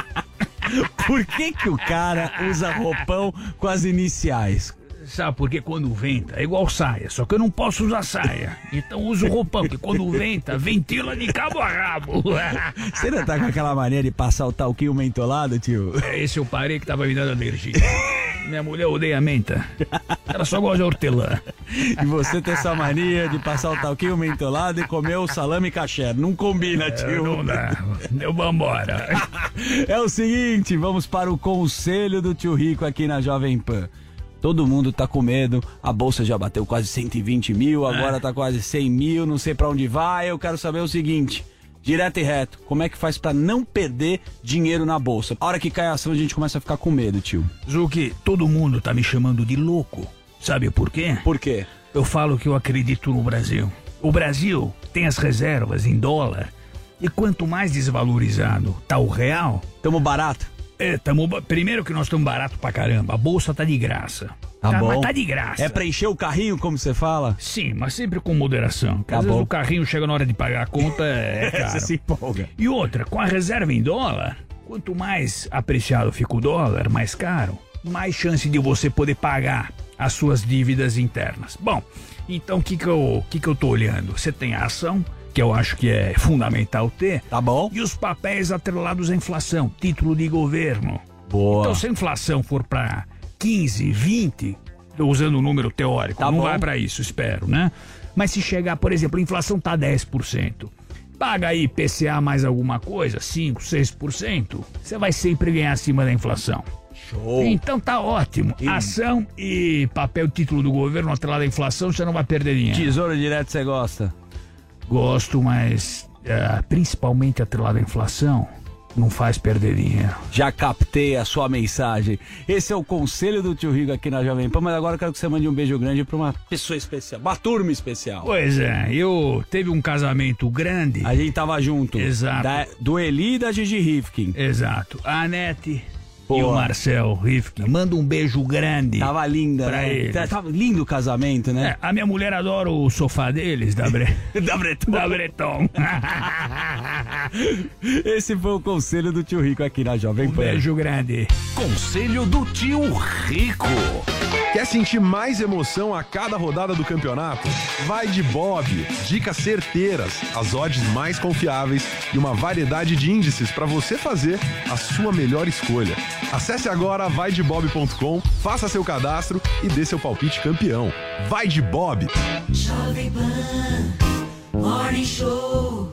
[SPEAKER 21] Por que que o cara usa roupão com as iniciais?
[SPEAKER 22] Sabe, porque quando venta é igual saia, só que eu não posso usar saia. Então uso roupão, que quando venta, ventila de cabo a rabo.
[SPEAKER 21] Você não tá com aquela mania de passar o talquinho mentolado, tio?
[SPEAKER 22] É, Esse eu parei que tava me dando alergia. Minha mulher odeia menta. Ela só gosta de hortelã.
[SPEAKER 21] E você tem essa mania de passar o talquinho mentolado e comer o salame caché. Não combina, tio.
[SPEAKER 22] não dá. Eu vambora.
[SPEAKER 21] É o seguinte, vamos para o conselho do tio Rico aqui na Jovem Pan. Todo mundo tá com medo, a bolsa já bateu quase 120 mil, agora tá quase 100 mil, não sei para onde vai. Eu quero saber o seguinte, direto e reto, como é que faz para não perder dinheiro na bolsa? A hora que cai a ação a gente começa a ficar com medo, tio.
[SPEAKER 22] Zuki, todo mundo tá me chamando de louco. Sabe por quê?
[SPEAKER 21] Por quê?
[SPEAKER 22] Eu falo que eu acredito no Brasil. O Brasil tem as reservas em dólar. E quanto mais desvalorizado tá o real.
[SPEAKER 21] Tamo barato?
[SPEAKER 22] É, tamo. Primeiro que nós estamos barato pra caramba. A bolsa tá de graça.
[SPEAKER 21] Tá bom.
[SPEAKER 22] Mas tá de graça.
[SPEAKER 21] É pra encher o carrinho, como você fala?
[SPEAKER 22] Sim, mas sempre com moderação. Porque
[SPEAKER 21] Tá
[SPEAKER 22] às vezes
[SPEAKER 21] bom.
[SPEAKER 22] o carrinho chega na hora de pagar a conta, é caro.
[SPEAKER 21] Você se empolga.
[SPEAKER 22] E outra, com a reserva em dólar, quanto mais apreciado fica o dólar, mais caro, mais chance de você poder pagar as suas dívidas internas. Bom, então o que que eu, que que eu tô olhando? Você tem a ação, que eu acho que é fundamental ter.
[SPEAKER 21] Tá bom.
[SPEAKER 22] E os papéis atrelados à inflação, título de governo.
[SPEAKER 21] Boa.
[SPEAKER 22] Então se a inflação for para 15, 20, tô usando o número teórico,
[SPEAKER 21] Tá
[SPEAKER 22] não
[SPEAKER 21] bom.
[SPEAKER 22] vai para isso, espero, né? Mas se chegar, por exemplo, a inflação tá 10%, paga aí PCA mais alguma coisa, 5, 6%, você vai sempre ganhar acima da inflação.
[SPEAKER 21] Show.
[SPEAKER 22] Então tá ótimo. Ação e papel título do governo atrelado à inflação, você não vai perder dinheiro.
[SPEAKER 21] Tesouro direto você gosta?
[SPEAKER 22] Gosto, mas eh, principalmente atrelado à inflação, não faz perder dinheiro.
[SPEAKER 21] Já captei a sua mensagem. Esse é o conselho do tio Rico aqui na Jovem Pan, mas agora eu quero que você mande um beijo grande pra uma pessoa especial, uma turma especial.
[SPEAKER 22] Pois é, eu teve um casamento grande.
[SPEAKER 21] A gente tava junto.
[SPEAKER 22] Exato.
[SPEAKER 21] Da- do Eli e da Gigi Rifkin.
[SPEAKER 22] Exato. A Anete e
[SPEAKER 21] Boa.
[SPEAKER 22] o Marcel Rifkin. Manda um beijo grande.
[SPEAKER 21] Tava linda,
[SPEAKER 22] pra
[SPEAKER 21] né?
[SPEAKER 22] eles.
[SPEAKER 21] Tá- Tava lindo o casamento, né?
[SPEAKER 22] É, a minha mulher adora o sofá deles, da, Bre...
[SPEAKER 21] da Breton.
[SPEAKER 22] da Breton.
[SPEAKER 21] Esse foi o conselho do tio Rico aqui na Jovem
[SPEAKER 22] um
[SPEAKER 21] Pan.
[SPEAKER 22] beijo grande.
[SPEAKER 20] Conselho do tio Rico.
[SPEAKER 23] Quer sentir mais emoção a cada rodada do campeonato? Vai de Bob. Dicas certeiras, as odds mais confiáveis e uma variedade de índices para você fazer a sua melhor escolha. Acesse agora vaidebob.com, faça seu cadastro e dê seu palpite campeão. Vai de Bob.
[SPEAKER 24] Jovem Pan Morning Show.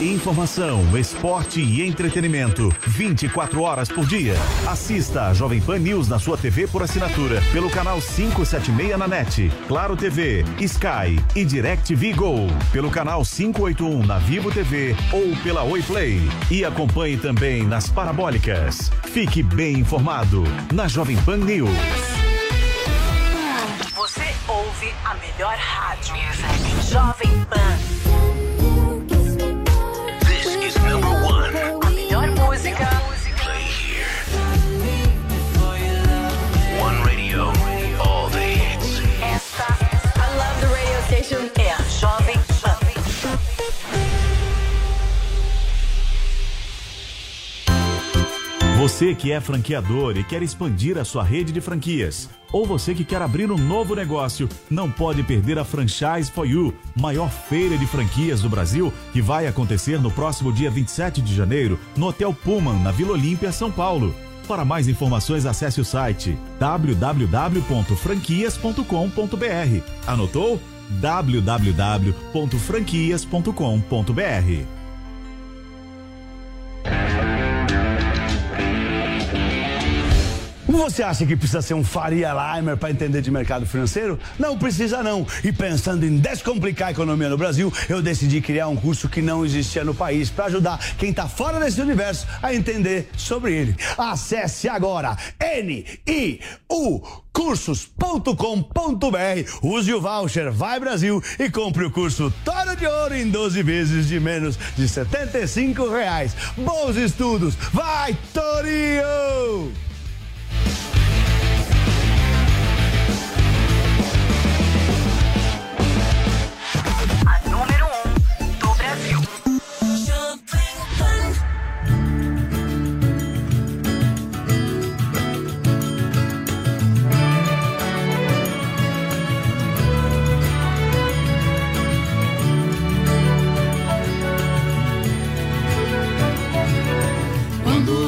[SPEAKER 20] Informação, esporte e entretenimento. 24 horas por dia. Assista a Jovem Pan News na sua TV por assinatura. Pelo canal 576 na NET. Claro TV, Sky e DirecTV Go. Pelo canal 581 na Vivo TV ou pela Oi Play. E acompanhe também nas parabólicas. Fique bem informado na Jovem Pan News.
[SPEAKER 24] Você ouve a melhor rádio. Jovem Pan.
[SPEAKER 20] Number one. Você que é franqueador e quer expandir a sua rede de franquias, ou você que quer abrir um novo negócio, não pode perder a Franchise for You, maior feira de franquias do Brasil, que vai acontecer no próximo dia 27 de janeiro, no Hotel Pullman, na Vila Olímpia, São Paulo. Para mais informações, acesse o site www.franquias.com.br. Anotou? www.franquias.com.br.
[SPEAKER 25] Você acha que precisa ser um Faria Limer para entender de mercado financeiro? Não precisa não. E pensando em descomplicar a economia no Brasil, eu decidi criar um curso que não existia no país para ajudar quem está fora desse universo a entender sobre ele. Acesse agora N-I-U cursos.com.br, use o voucher Vai Brasil e compre o curso Toro de Ouro em 12 vezes de menos de 75 reais. Bons estudos, vai Torinho!
[SPEAKER 24] A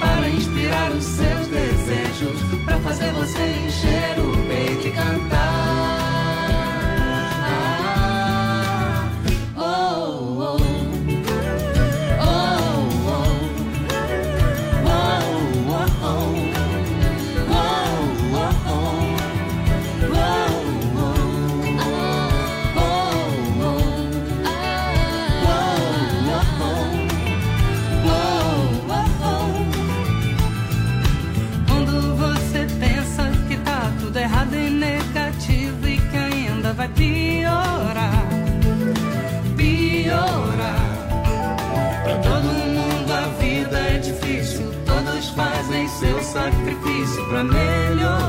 [SPEAKER 26] Para inspirar os seus desejos, para fazer você
[SPEAKER 27] seu sacrifício pra melhorar,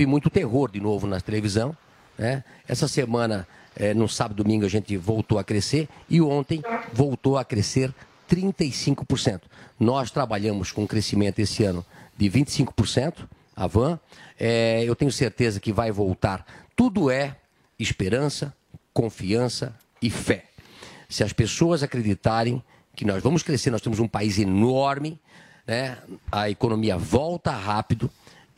[SPEAKER 7] Houve muito terror de novo na televisão. Né? Essa semana, eh, no sábado domingo, a gente voltou a crescer e ontem voltou a crescer 35%. Nós trabalhamos com um crescimento esse ano de 25%, a Van. Eh, eu tenho certeza que vai voltar. Tudo é esperança, confiança e fé. Se as pessoas acreditarem que nós vamos crescer, nós temos um país enorme, né? a economia volta rápido.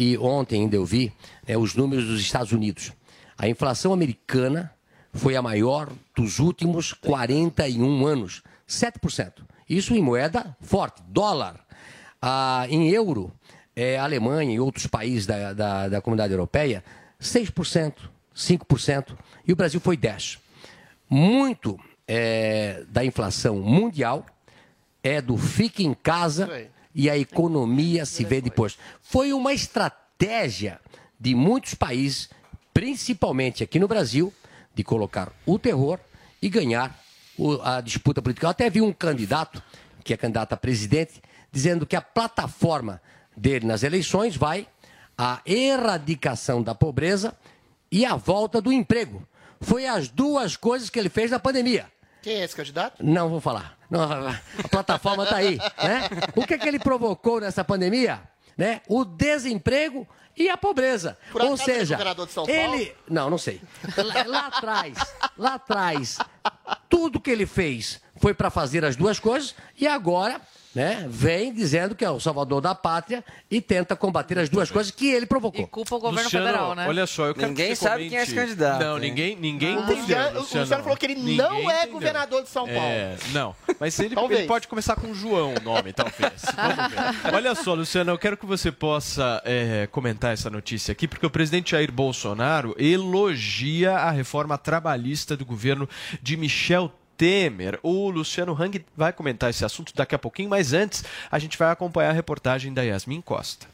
[SPEAKER 7] E ontem ainda eu vi né, os números dos Estados Unidos. A inflação americana foi a maior dos últimos 41 anos, 7%. Isso em moeda forte, dólar. Ah, em euro, é, Alemanha e outros países da, da, da comunidade europeia, 6%, 5%, e o Brasil foi 10%. Muito é, da inflação mundial é do fique em casa e a economia se vê depois. Foi uma estratégia de muitos países, principalmente aqui no Brasil, de colocar o terror e ganhar a disputa política. Eu até vi um candidato, que é candidato a presidente, dizendo que a plataforma dele nas eleições vai a erradicação da pobreza e a volta do emprego. Foi as duas coisas que ele fez na pandemia.
[SPEAKER 8] Quem é esse candidato?
[SPEAKER 7] Não vou falar. Não, a plataforma está aí. Né? O que, que ele provocou nessa pandemia? Né? O desemprego e a pobreza.
[SPEAKER 8] Por
[SPEAKER 7] Ou
[SPEAKER 8] é
[SPEAKER 7] seja,
[SPEAKER 8] governador de São Paulo?
[SPEAKER 7] ele. Não, não sei. Lá, lá atrás, lá atrás, tudo que ele fez foi para fazer as duas coisas e agora né, vem dizendo que é o salvador da pátria e tenta combater as duas coisas que ele provocou.
[SPEAKER 9] Culpa o governo
[SPEAKER 5] Luciano,
[SPEAKER 9] federal, né?
[SPEAKER 5] Olha só, eu quero
[SPEAKER 6] Ninguém
[SPEAKER 5] que você
[SPEAKER 6] sabe
[SPEAKER 5] comente...
[SPEAKER 6] quem é esse candidato,
[SPEAKER 5] Não,
[SPEAKER 6] hein?
[SPEAKER 5] ninguém, ninguém
[SPEAKER 8] O
[SPEAKER 5] entendeu.
[SPEAKER 8] Luciano, o Luciano falou que ele
[SPEAKER 5] Ninguém
[SPEAKER 8] não é
[SPEAKER 5] entendeu.
[SPEAKER 8] governador de São Paulo.
[SPEAKER 5] É, não. Mas ele, ele pode começar com João o nome, talvez. Vamos ver. Olha só, Luciano, eu quero que você possa é, comentar essa notícia aqui, porque o presidente Jair Bolsonaro elogia a reforma trabalhista do governo de Michel Temer. O Luciano Hang vai comentar esse assunto daqui a pouquinho, mas antes a gente vai acompanhar a reportagem da Yasmin Costa.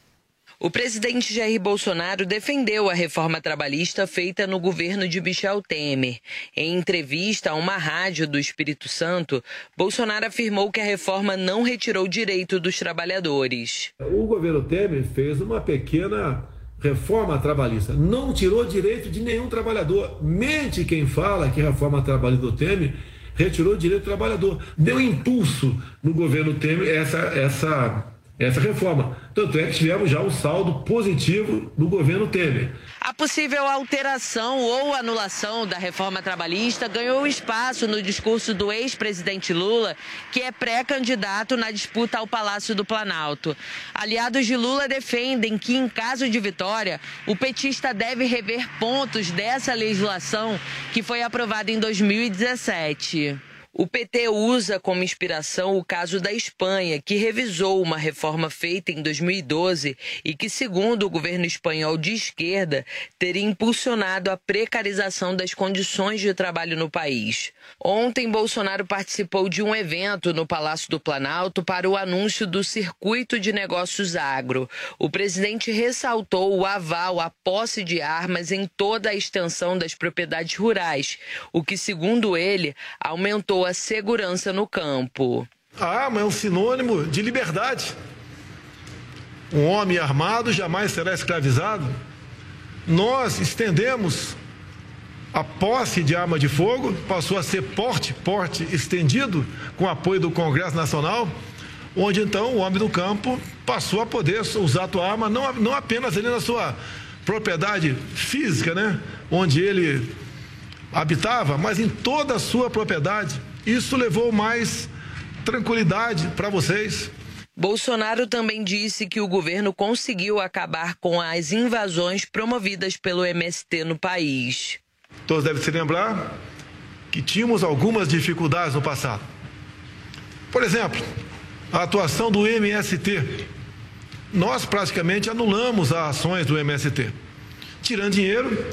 [SPEAKER 28] O presidente Jair Bolsonaro defendeu a reforma trabalhista feita no governo de Michel Temer. Em entrevista a uma rádio do Espírito Santo, Bolsonaro afirmou que a reforma não retirou direito dos trabalhadores.
[SPEAKER 29] O governo Temer fez uma pequena reforma trabalhista. Não tirou direito de nenhum trabalhador. Mente quem fala que a reforma trabalhista do Temer retirou direito do trabalhador. Deu impulso no governo Temer essa, essa, essa reforma. Tanto é que tivemos já um saldo positivo no governo Temer.
[SPEAKER 28] A possível alteração ou anulação da reforma trabalhista ganhou espaço no discurso do ex-presidente Lula, que é pré-candidato na disputa ao Palácio do Planalto. Aliados de Lula defendem que, em caso de vitória, o petista deve rever pontos dessa legislação que foi aprovada em 2017. O PT usa como inspiração o caso da Espanha, que revisou uma reforma feita em 2012 e que, segundo o governo espanhol de esquerda, teria impulsionado a precarização das condições de trabalho no país. Ontem, Bolsonaro participou de um evento no Palácio do Planalto para o anúncio do Circuito de Negócios Agro. O presidente ressaltou o aval à posse de armas em toda a extensão das propriedades rurais, o que, segundo ele, aumentou a segurança no campo.
[SPEAKER 29] A arma é um sinônimo de liberdade. Um homem armado jamais será escravizado. Nós estendemos a posse de arma de fogo, passou a ser porte, porte estendido, com apoio do Congresso Nacional, onde então o homem do campo passou a poder usar a tua arma, não, não apenas ali na sua propriedade física, né? Onde ele habitava, mas em toda a sua propriedade. Isso levou mais tranquilidade para vocês.
[SPEAKER 28] Bolsonaro também disse que o governo conseguiu acabar com as invasões promovidas pelo MST no país.
[SPEAKER 29] Todos devem se lembrar que tínhamos algumas dificuldades no passado. Por exemplo, a atuação do MST. Nós praticamente anulamos as ações do MST, tirando dinheiro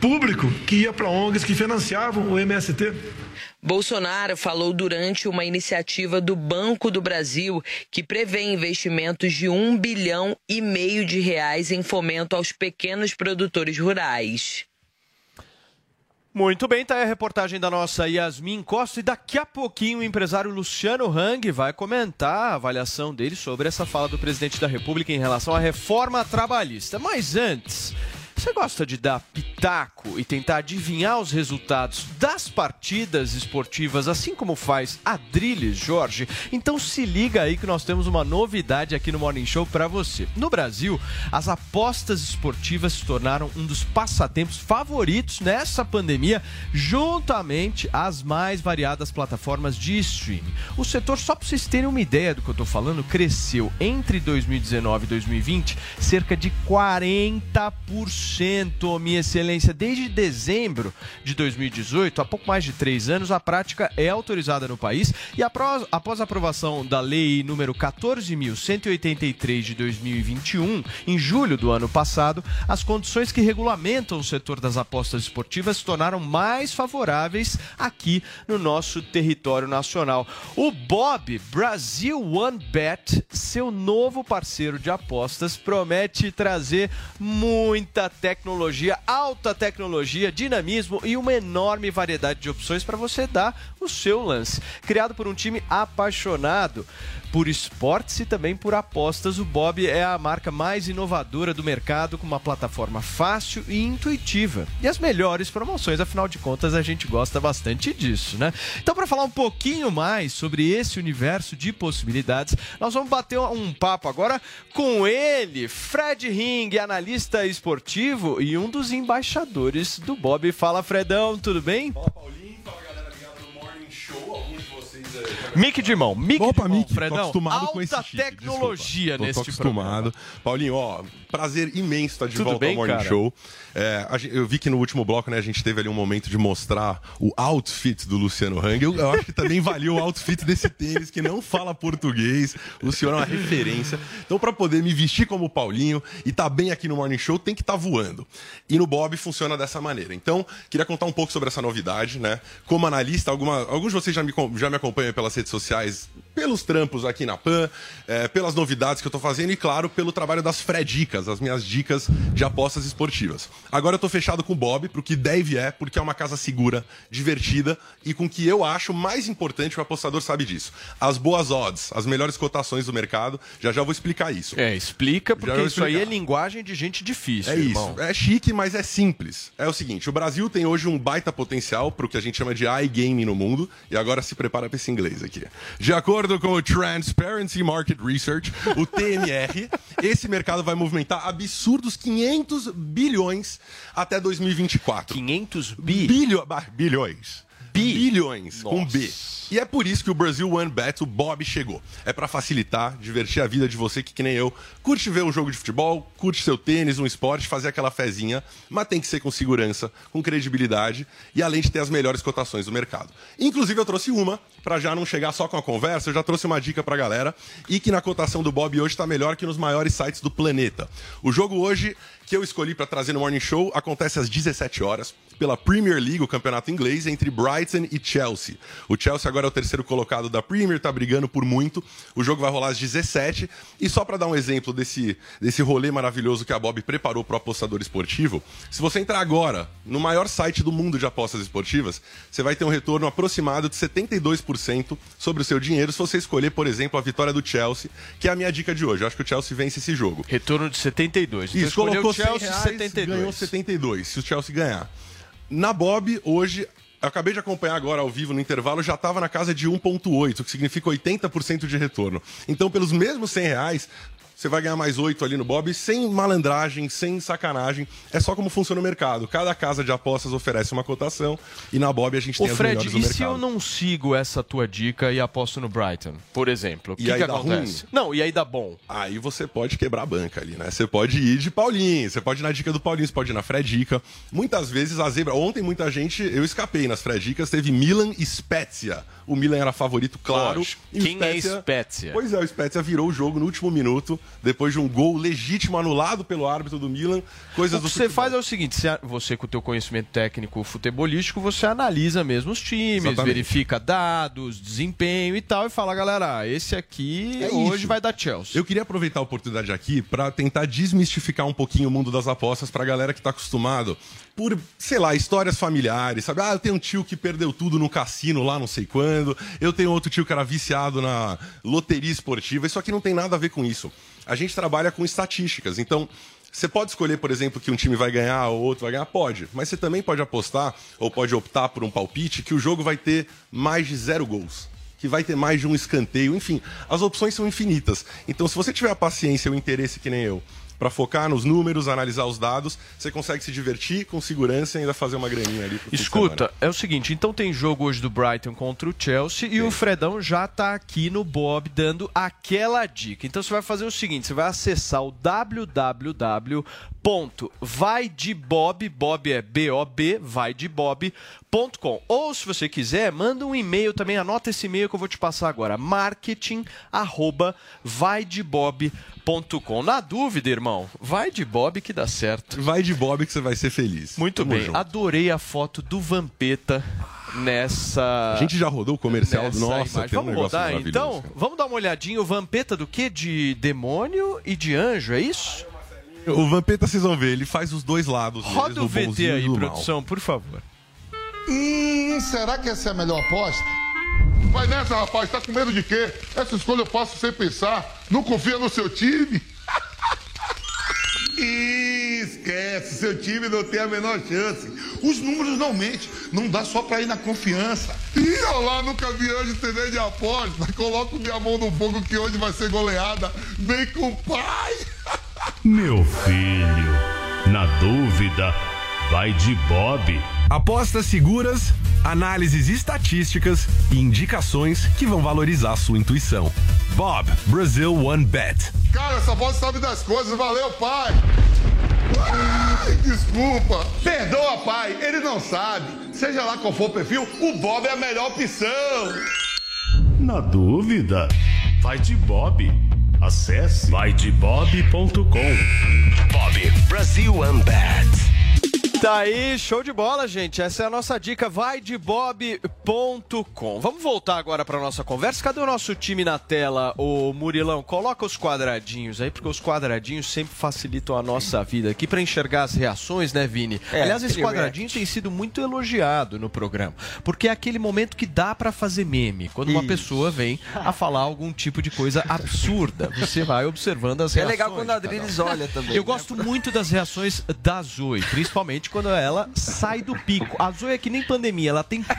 [SPEAKER 29] público que ia para ONGs que financiavam o MST.
[SPEAKER 28] Bolsonaro falou durante uma iniciativa do Banco do Brasil que prevê investimentos de um bilhão e meio de reais em fomento aos pequenos produtores rurais.
[SPEAKER 5] Muito bem, tá aí a reportagem da nossa Yasmin Costa e daqui a pouquinho o empresário Luciano Hang vai comentar a avaliação dele sobre essa fala do presidente da República em relação à reforma trabalhista. Mas antes, você gosta de dar pitaco e tentar adivinhar os resultados das partidas esportivas, assim como faz Adriles Jorge? Então se liga aí que nós temos uma novidade aqui no Morning Show para você. No Brasil, as apostas esportivas se tornaram um dos passatempos favoritos nessa pandemia, juntamente às mais variadas plataformas de streaming. O setor, só para vocês terem uma ideia do que eu estou falando, cresceu entre 2019 e 2020 cerca de 40%, minha excelência. Desde dezembro de 2018, há pouco mais de três anos, a prática é autorizada no país e após, após a aprovação da lei número 14.183 de 2021, em julho do ano passado, as condições que regulamentam o setor das apostas esportivas se tornaram mais favoráveis aqui no nosso território nacional. O Bob Brasil One Bet, seu novo parceiro de apostas, promete trazer muita tecnologia, alta tecnologia, dinamismo e uma enorme variedade de opções para você dar o seu lance. Criado por um time apaixonado por esportes e também por apostas, o Bob é a marca mais inovadora do mercado, com uma plataforma fácil e intuitiva. E as melhores promoções, afinal de contas, a gente gosta bastante disso, né? Então, para falar um pouquinho mais sobre esse universo de possibilidades, nós vamos bater um papo agora com ele, Fred Ring, analista esportivo e um dos embaixadores do Bob. Fala, Fredão, tudo bem?
[SPEAKER 23] Fala, Paulinho. Alguns de
[SPEAKER 5] mão, mic
[SPEAKER 23] Opa,
[SPEAKER 5] de mão,
[SPEAKER 23] Mic, tô
[SPEAKER 5] Fredão.
[SPEAKER 23] acostumado
[SPEAKER 5] Alta
[SPEAKER 23] com esse chique,
[SPEAKER 5] tecnologia
[SPEAKER 23] desculpa. Tô-
[SPEAKER 5] neste
[SPEAKER 23] tô acostumado. Paulinho, ó, prazer imenso estar de
[SPEAKER 5] Tudo
[SPEAKER 23] volta
[SPEAKER 5] bem,
[SPEAKER 23] ao Morning
[SPEAKER 5] cara?
[SPEAKER 23] Show. É, eu vi que no último bloco, né, a gente teve ali um momento de mostrar o outfit do Luciano Hang. Eu, eu acho que também valia o outfit desse tênis que não fala português. O Luciano é uma referência. Então, para poder me vestir como Paulinho e tá bem aqui no Morning Show, tem que estar voando. E no Bob funciona dessa maneira. Então, queria contar um pouco sobre essa novidade, né? Como analista, alguma- alguns de vocês já me, já me acompanham pelas redes sociais, pelos trampos aqui na PAN, é, pelas novidades que eu tô fazendo e, claro, pelo trabalho das Fredicas, as minhas dicas de apostas esportivas. Agora eu tô fechado com o Bob, pro que deve é, porque é uma casa segura, divertida e com o que eu acho mais importante, o apostador sabe disso. As boas odds, as melhores cotações do mercado. Já já vou explicar isso.
[SPEAKER 5] É, explica, porque isso aí é linguagem de gente difícil,
[SPEAKER 23] É
[SPEAKER 5] irmão.
[SPEAKER 23] isso. É chique, mas é simples. É o seguinte: o Brasil tem hoje um baita potencial para o que a gente chama de iGaming no mundo. E agora se prepara para esse inglês aqui. De acordo com o Transparency Market Research, o TMR, esse mercado vai movimentar absurdos 500 bilhões até 2024.
[SPEAKER 5] 500 bi?
[SPEAKER 23] Bilho... bilhões. Bilhões, com B. E é por isso que o Brasil One Bet, o Bob, chegou. É pra facilitar, divertir a vida de você que, que nem eu, curte ver um jogo de futebol, curte seu tênis, um esporte, fazer aquela fezinha, mas tem que ser com segurança, com credibilidade e além de ter as melhores cotações do mercado. Inclusive, eu trouxe uma, pra já não chegar só com a conversa, eu já trouxe uma dica pra galera e que na cotação do Bob hoje tá melhor que nos maiores sites do planeta. O jogo hoje que eu escolhi para trazer no Morning Show acontece às 17 horas pela Premier League, o campeonato inglês, entre Brighton e Chelsea. O Chelsea agora é o terceiro colocado da Premier, tá brigando por muito. O jogo vai rolar às 17 e só para dar um exemplo desse, desse rolê maravilhoso que a Bob preparou pro apostador esportivo, se você entrar agora no maior site do mundo de apostas esportivas, você vai ter um retorno aproximado de 72% sobre o seu dinheiro se você escolher, por exemplo, a vitória do Chelsea, que é a minha dica de hoje. Eu acho que o Chelsea vence esse jogo.
[SPEAKER 5] Retorno de 72. Então
[SPEAKER 23] Isso, colocou
[SPEAKER 5] o Chelsea
[SPEAKER 23] 100 reais,
[SPEAKER 5] 72.
[SPEAKER 23] ganhou 72, se o Chelsea ganhar. Na Bob, hoje, eu acabei de acompanhar agora ao vivo no intervalo, já estava na casa de 1,8, o que significa 80% de retorno. Então, pelos mesmos 100 reais, você vai ganhar mais 8 ali no Bob, sem malandragem, sem sacanagem. É só como funciona o mercado. Cada casa de apostas oferece uma cotação e na Bob a gente
[SPEAKER 5] Ô
[SPEAKER 23] tem as
[SPEAKER 5] Fred,
[SPEAKER 23] melhores do
[SPEAKER 5] e
[SPEAKER 23] mercado.
[SPEAKER 5] se eu não sigo essa tua dica e aposto no Brighton, por exemplo? O
[SPEAKER 23] E
[SPEAKER 5] que,
[SPEAKER 23] aí
[SPEAKER 5] que
[SPEAKER 23] dá
[SPEAKER 5] acontece?
[SPEAKER 23] ruim?
[SPEAKER 5] Não, e aí dá bom.
[SPEAKER 23] Aí você pode quebrar a banca ali, né? Você pode ir de Paulinho, você pode ir na dica do Paulinho, você pode ir na Fredica. Muitas vezes a zebra. Ontem, muita gente, eu escapei nas Fredicas, teve Milan e Spezia. O Milan era favorito, claro. E
[SPEAKER 5] Quem é Spezia?
[SPEAKER 23] Pois é, o Spezia virou o jogo no último minuto, depois de um gol legítimo anulado pelo árbitro do Milan. Coisas
[SPEAKER 5] o que você faz é o seguinte: você- com o teu conhecimento técnico futebolístico, você analisa mesmo os times,
[SPEAKER 23] Exatamente.
[SPEAKER 5] verifica dados, desempenho e tal, e fala, galera, esse aqui
[SPEAKER 23] É
[SPEAKER 5] hoje
[SPEAKER 23] isso.
[SPEAKER 5] vai dar Chelsea.
[SPEAKER 23] Eu queria aproveitar a oportunidade aqui para tentar desmistificar um pouquinho o mundo das apostas pra galera que tá acostumado por, sei lá, histórias familiares, sabe? Ah, eu tenho um tio que perdeu tudo no cassino lá não sei quando, eu tenho outro tio que era viciado na loteria esportiva. Isso aqui não tem nada a ver com isso. A gente trabalha com estatísticas, então você pode escolher, por exemplo, que um time vai ganhar ou outro vai ganhar? Pode. Mas você também pode apostar ou pode optar por um palpite que o jogo vai ter mais de zero gols. Que vai ter mais de um escanteio. Enfim, as opções são infinitas. Então, se você tiver a paciência e o interesse que nem eu para focar nos números, analisar os dados, você consegue se divertir com segurança e ainda fazer uma graninha ali.
[SPEAKER 5] Escuta, é o seguinte, então tem jogo hoje do Brighton contra o Chelsea e o Fredão já tá aqui no Bob dando aquela dica. Então você vai fazer o seguinte, você vai acessar o www.vaidebob, Bob é B-O-B, vaidebob.com. Ou se você quiser, manda um e-mail também, anota esse e-mail que eu vou te passar agora, marketing arroba vaidebob.com. Na dúvida, irmão, vai de Bob que dá certo.
[SPEAKER 23] Vai de Bob que você vai ser feliz.
[SPEAKER 5] Muito
[SPEAKER 23] Tamo
[SPEAKER 5] bem.
[SPEAKER 23] junto.
[SPEAKER 5] Adorei a foto do Vampeta nessa.
[SPEAKER 23] A gente já rodou o comercial.
[SPEAKER 5] nessa
[SPEAKER 23] Nossa,
[SPEAKER 5] imagem.
[SPEAKER 23] tem um
[SPEAKER 5] Vamos rodar então? Vamos dar uma olhadinha. O Vampeta do quê? De demônio e de anjo, é isso?
[SPEAKER 23] O Vampeta, vocês vão ver, ele faz os dois lados. deles,
[SPEAKER 5] Roda
[SPEAKER 23] do
[SPEAKER 5] o VT
[SPEAKER 23] e
[SPEAKER 5] aí,
[SPEAKER 23] mal.
[SPEAKER 5] produção, por favor.
[SPEAKER 15] Hum, será que essa é a melhor aposta? Vai nessa, rapaz. Tá com medo de quê? Essa escolha eu faço sem pensar. Não confia no seu time? Ih, Esquece, seu time não tem a menor chance. Os números não mentem, não dá só pra ir na confiança. Ih, olha lá, nunca vi anjo TV de aposta. Coloco minha mão no fogo que hoje vai ser goleada. Vem com o pai.
[SPEAKER 30] Meu filho, na dúvida, vai de Bob.
[SPEAKER 23] Apostas seguras, análises estatísticas e indicações que vão valorizar sua intuição. Bob, Brazil One Bet.
[SPEAKER 15] Cara, essa voz sabe das coisas. Valeu, pai. Ai, desculpa. Perdoa, pai. Ele não sabe. Seja lá qual for o perfil, o Bob é a melhor opção.
[SPEAKER 30] Na dúvida, vai de Bob. Acesse vaidebob.com.
[SPEAKER 31] Bob Brasil Unbat.
[SPEAKER 5] Tá aí, show de bola, gente. Essa é a nossa dica, vai de bob.com. Vamos voltar agora para nossa conversa. Cadê o nosso time na tela, o Murilão? Coloca os quadradinhos aí, porque os quadradinhos sempre facilitam a nossa vida aqui para enxergar as reações, né, Vini?
[SPEAKER 6] É,
[SPEAKER 5] Aliás, esse quadradinho tem sido muito elogiado no programa, porque é aquele momento que dá para fazer meme, quando uma
[SPEAKER 6] Isso.
[SPEAKER 5] pessoa vem a falar algum tipo de coisa absurda. Você vai observando as
[SPEAKER 6] É
[SPEAKER 5] reações.
[SPEAKER 6] legal quando a Adriles olha também,
[SPEAKER 5] Eu
[SPEAKER 6] né?
[SPEAKER 5] gosto muito das reações da Zoe, principalmente quando ela sai do pico. A Zoe é que nem pandemia, ela tem pico.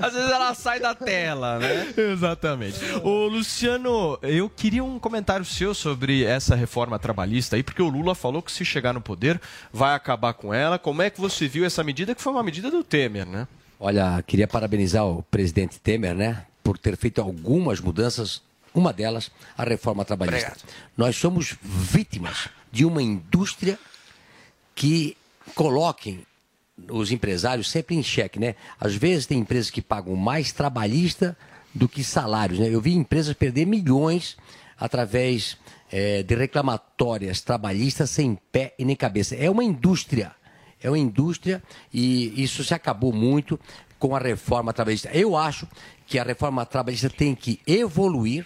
[SPEAKER 6] Às vezes ela sai da tela, né?
[SPEAKER 5] Exatamente. Ô, Luciano, eu queria um comentário seu sobre essa reforma trabalhista aí, porque o Lula falou que se chegar no poder vai acabar com ela. Como é que você viu essa medida, que foi uma medida do Temer, né?
[SPEAKER 7] Olha, queria parabenizar o presidente Temer, né, por ter feito algumas mudanças. Uma delas, a reforma trabalhista. Nós somos vítimas de uma indústria que coloquem os empresários sempre em xeque, né? Às vezes tem empresas que pagam mais trabalhista do que salários, né? Eu vi empresas perder milhões através eh, de reclamatórias trabalhistas sem pé e nem cabeça. É uma indústria, é uma indústria e isso se acabou muito com a reforma trabalhista. Eu acho que a reforma trabalhista tem que evoluir,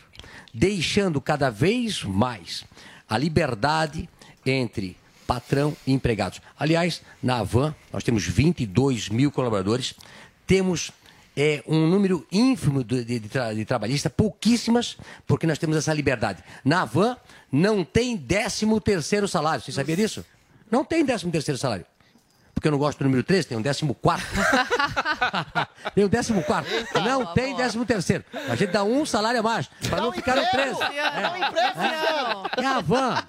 [SPEAKER 7] deixando cada vez mais a liberdade entre patrão e empregados. Aliás, na Avan, nós temos 22 mil colaboradores, temos é, um número ínfimo de, de, de, de trabalhistas, pouquíssimas, porque nós temos essa liberdade. Na Avan, não tem 13 terceiro salário. Você sabia disso? Não tem 13 terceiro salário. Porque eu não gosto do número 13, tem um 14. tem um 14. Não tem 13 terceiro. A gente dá um salário a mais, para não ficar no 13.
[SPEAKER 8] Dá um emprego, Luciano.
[SPEAKER 7] É a van.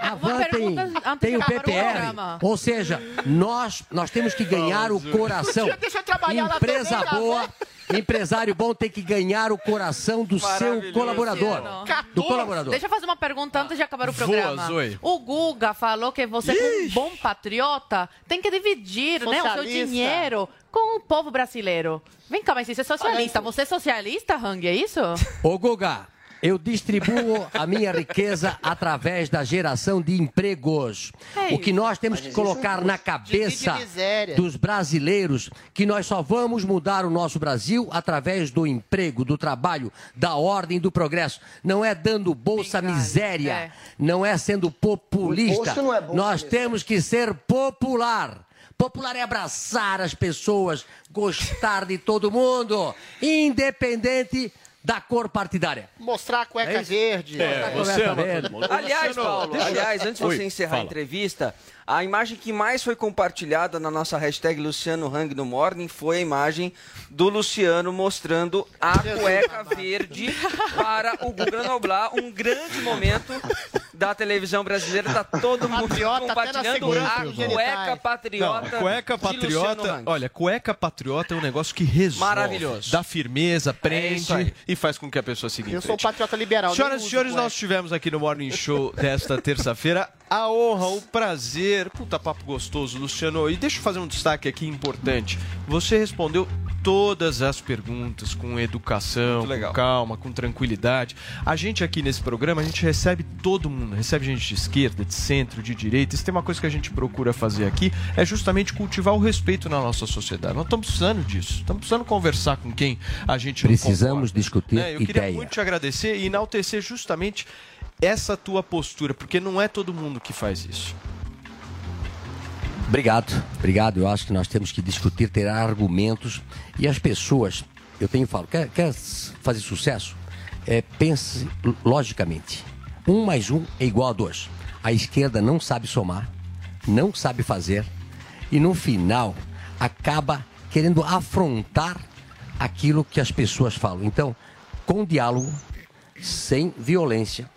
[SPEAKER 7] A van tem, tem o PPR. Ou seja, nós, nós temos que ganhar o coração.
[SPEAKER 8] Deixa eu trabalhar lá
[SPEAKER 7] Empresa
[SPEAKER 8] também,
[SPEAKER 7] boa, empresário bom tem que ganhar o coração do seu colaborador. Do colaborador.
[SPEAKER 9] Deixa eu fazer uma pergunta antes de acabar o
[SPEAKER 7] Voa,
[SPEAKER 9] programa.
[SPEAKER 7] Zoe.
[SPEAKER 9] O Guga falou que você, como um bom patriota, tem que dividir né, o seu dinheiro com o povo brasileiro. Vem cá, mas você é socialista. Você é socialista, Hang, é isso?
[SPEAKER 7] Ô Guga, eu distribuo a minha riqueza através da geração de empregos.
[SPEAKER 9] É
[SPEAKER 7] o que nós temos que colocar na cabeça dos brasileiros que nós só vamos mudar o nosso Brasil através do emprego, do trabalho, da ordem e do progresso. Não é dando bolsa miséria,
[SPEAKER 9] é.
[SPEAKER 7] não é sendo populista.
[SPEAKER 10] é bolsa
[SPEAKER 7] nós temos que ser popular. Popular é abraçar as pessoas, gostar de todo mundo, independente da cor partidária.
[SPEAKER 8] Mostrar a cueca
[SPEAKER 7] É
[SPEAKER 8] verde.
[SPEAKER 7] É, você é
[SPEAKER 8] verde.
[SPEAKER 6] Aliás, Paulo, aliás, antes de
[SPEAKER 5] Oi,
[SPEAKER 6] você encerrar a
[SPEAKER 5] fala.
[SPEAKER 6] entrevista, a imagem que mais foi compartilhada na nossa hashtag Luciano Hang no Morning foi a imagem do Luciano mostrando a cueca verde para o Guga Noblar. Um grande momento da televisão brasileira. Tá todo mundo
[SPEAKER 8] Patriota
[SPEAKER 6] compartilhando a cueca patriota.
[SPEAKER 5] Não, cueca patriota. Olha, cueca patriota é um negócio que resolve.
[SPEAKER 6] Maravilhoso.
[SPEAKER 5] Dá firmeza,
[SPEAKER 6] aí.
[SPEAKER 5] prende e faz com que a pessoa siga em
[SPEAKER 8] Eu sou um patriota liberal.
[SPEAKER 5] Senhoras e senhores,
[SPEAKER 8] cueca.
[SPEAKER 5] nós tivemos aqui no Morning Show desta terça-feira a honra, o prazer. Puta papo gostoso, Luciano. E deixa eu fazer um destaque aqui importante. Você respondeu todas as perguntas com educação, com calma, com tranquilidade. A gente aqui nesse programa, a gente recebe todo mundo, recebe gente de esquerda, de centro, de direita. Se tem uma coisa que a gente procura fazer aqui, é justamente cultivar o respeito na nossa sociedade. Nós estamos precisando disso. Estamos precisando conversar com quem a gente não
[SPEAKER 7] Precisamos discutir
[SPEAKER 5] Né, Eu queria
[SPEAKER 7] ideia.
[SPEAKER 5] muito te agradecer e enaltecer justamente essa tua postura, porque não é todo mundo que faz isso.
[SPEAKER 7] Obrigado, obrigado. Eu acho que nós temos que discutir, ter argumentos e as pessoas. Eu tenho falo, quer, quer fazer sucesso? É, pense logicamente. Um mais um é igual a dois. A esquerda não sabe somar, não sabe fazer e no final acaba querendo afrontar aquilo que as pessoas falam. Então, com diálogo, sem violência,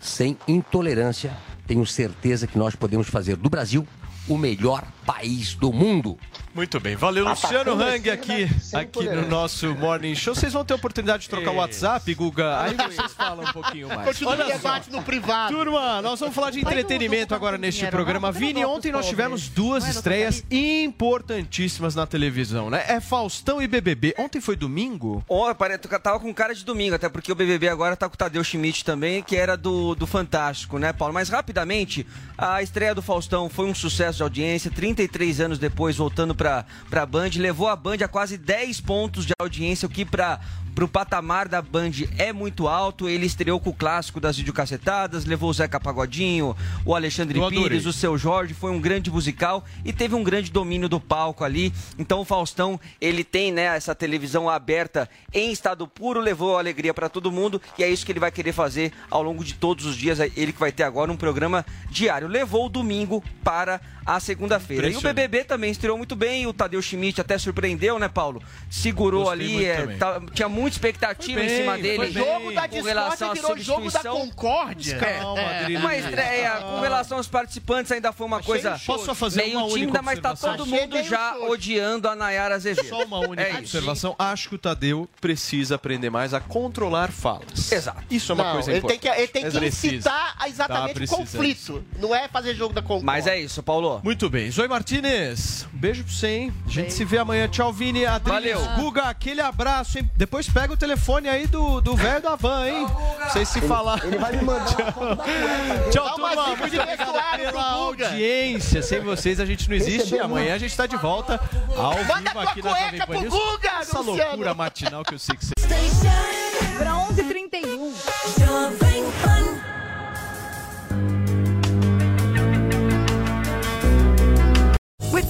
[SPEAKER 7] sem intolerância, tenho certeza que nós podemos fazer do Brasil o melhor país do mundo.
[SPEAKER 5] Muito bem, valeu Luciano Hang aqui, aqui no nosso Morning Show. Vocês vão ter oportunidade de trocar o WhatsApp, Guga? Aí vocês falam um pouquinho mais.
[SPEAKER 8] Continua o
[SPEAKER 5] Olha só.
[SPEAKER 8] debate no privado.
[SPEAKER 5] Turma, nós vamos falar de entretenimento agora neste programa. Vini, ontem nós tivemos duas estreias importantíssimas na televisão, né? É Faustão e BBB. Ontem foi domingo?
[SPEAKER 6] Ó, pare- tu tava com cara de domingo, até porque o BBB agora tá com o Tadeu Schmidt também, que era do, do Fantástico, né, Paulo? Mas rapidamente, a estreia do Faustão foi um sucesso de audiência, 33 anos depois, voltando pra, pra Band, levou a Band a quase 10 pontos de audiência, o que pra, pro patamar da Band é muito alto. Ele estreou com o clássico das videocassetadas, levou o Zeca Pagodinho, o Alexandre. Pires, o seu Jorge, foi um grande musical e teve um grande domínio do palco ali. Então o Faustão, ele tem, né, essa televisão aberta em estado puro, levou alegria para todo mundo e é isso que ele vai querer fazer ao longo de todos os dias. Ele que vai ter agora um programa diário. Levou o domingo para a segunda-feira. E o. BBB também estreou muito bem, o Tadeu Schmidt até surpreendeu, né, Paulo? Segurou
[SPEAKER 5] Gostei
[SPEAKER 6] ali,
[SPEAKER 5] muito
[SPEAKER 6] é, tá- tinha muita expectativa
[SPEAKER 5] Foi
[SPEAKER 6] em cima
[SPEAKER 5] bem,
[SPEAKER 6] dele.
[SPEAKER 5] bem.
[SPEAKER 8] jogo da
[SPEAKER 6] com relação à
[SPEAKER 8] virou jogo da concórdia.
[SPEAKER 5] Calma, Adriano.
[SPEAKER 6] Uma estreia com relação aos participantes ainda foi uma
[SPEAKER 5] Achei
[SPEAKER 6] coisa.
[SPEAKER 5] Posso só fazer
[SPEAKER 6] meio
[SPEAKER 5] uma única
[SPEAKER 6] tímida, mas tá
[SPEAKER 5] observação?
[SPEAKER 6] todo mundo já odiando a Nayara Azevedo.
[SPEAKER 5] Só uma única
[SPEAKER 6] É
[SPEAKER 5] observação. Acho que o Tadeu precisa aprender mais a controlar falas.
[SPEAKER 6] Exato.
[SPEAKER 5] Isso é uma
[SPEAKER 8] Não,
[SPEAKER 5] coisa
[SPEAKER 8] ele
[SPEAKER 5] importante.
[SPEAKER 8] tem que, ele tem
[SPEAKER 5] É
[SPEAKER 8] que
[SPEAKER 5] preciso.
[SPEAKER 8] incitar a exatamente
[SPEAKER 5] Tá
[SPEAKER 8] o conflito. Não é fazer jogo da concórdia.
[SPEAKER 6] Mas é isso, Paulo.
[SPEAKER 5] Muito bem. Zoe Martinez, um beijo pra você, hein? A gente se vê amanhã. Tchau, Vini. Adriles,
[SPEAKER 6] Valeu.
[SPEAKER 5] Guga, aquele abraço, hein? Depois pega o telefone aí do do velho da van, hein? Vocês se falar.
[SPEAKER 10] Ele vai me mandar.
[SPEAKER 5] Tchau, turma. Muito obrigado pela audiência. Sem vocês a gente não existe. E amanhã a gente tá de volta ao
[SPEAKER 8] Manda
[SPEAKER 5] vivo aqui na Jovem
[SPEAKER 8] cueca
[SPEAKER 5] Pan
[SPEAKER 8] pro
[SPEAKER 5] News.
[SPEAKER 8] Guga,
[SPEAKER 5] Essa loucura matinal que eu sei que você...
[SPEAKER 32] Para 11h31.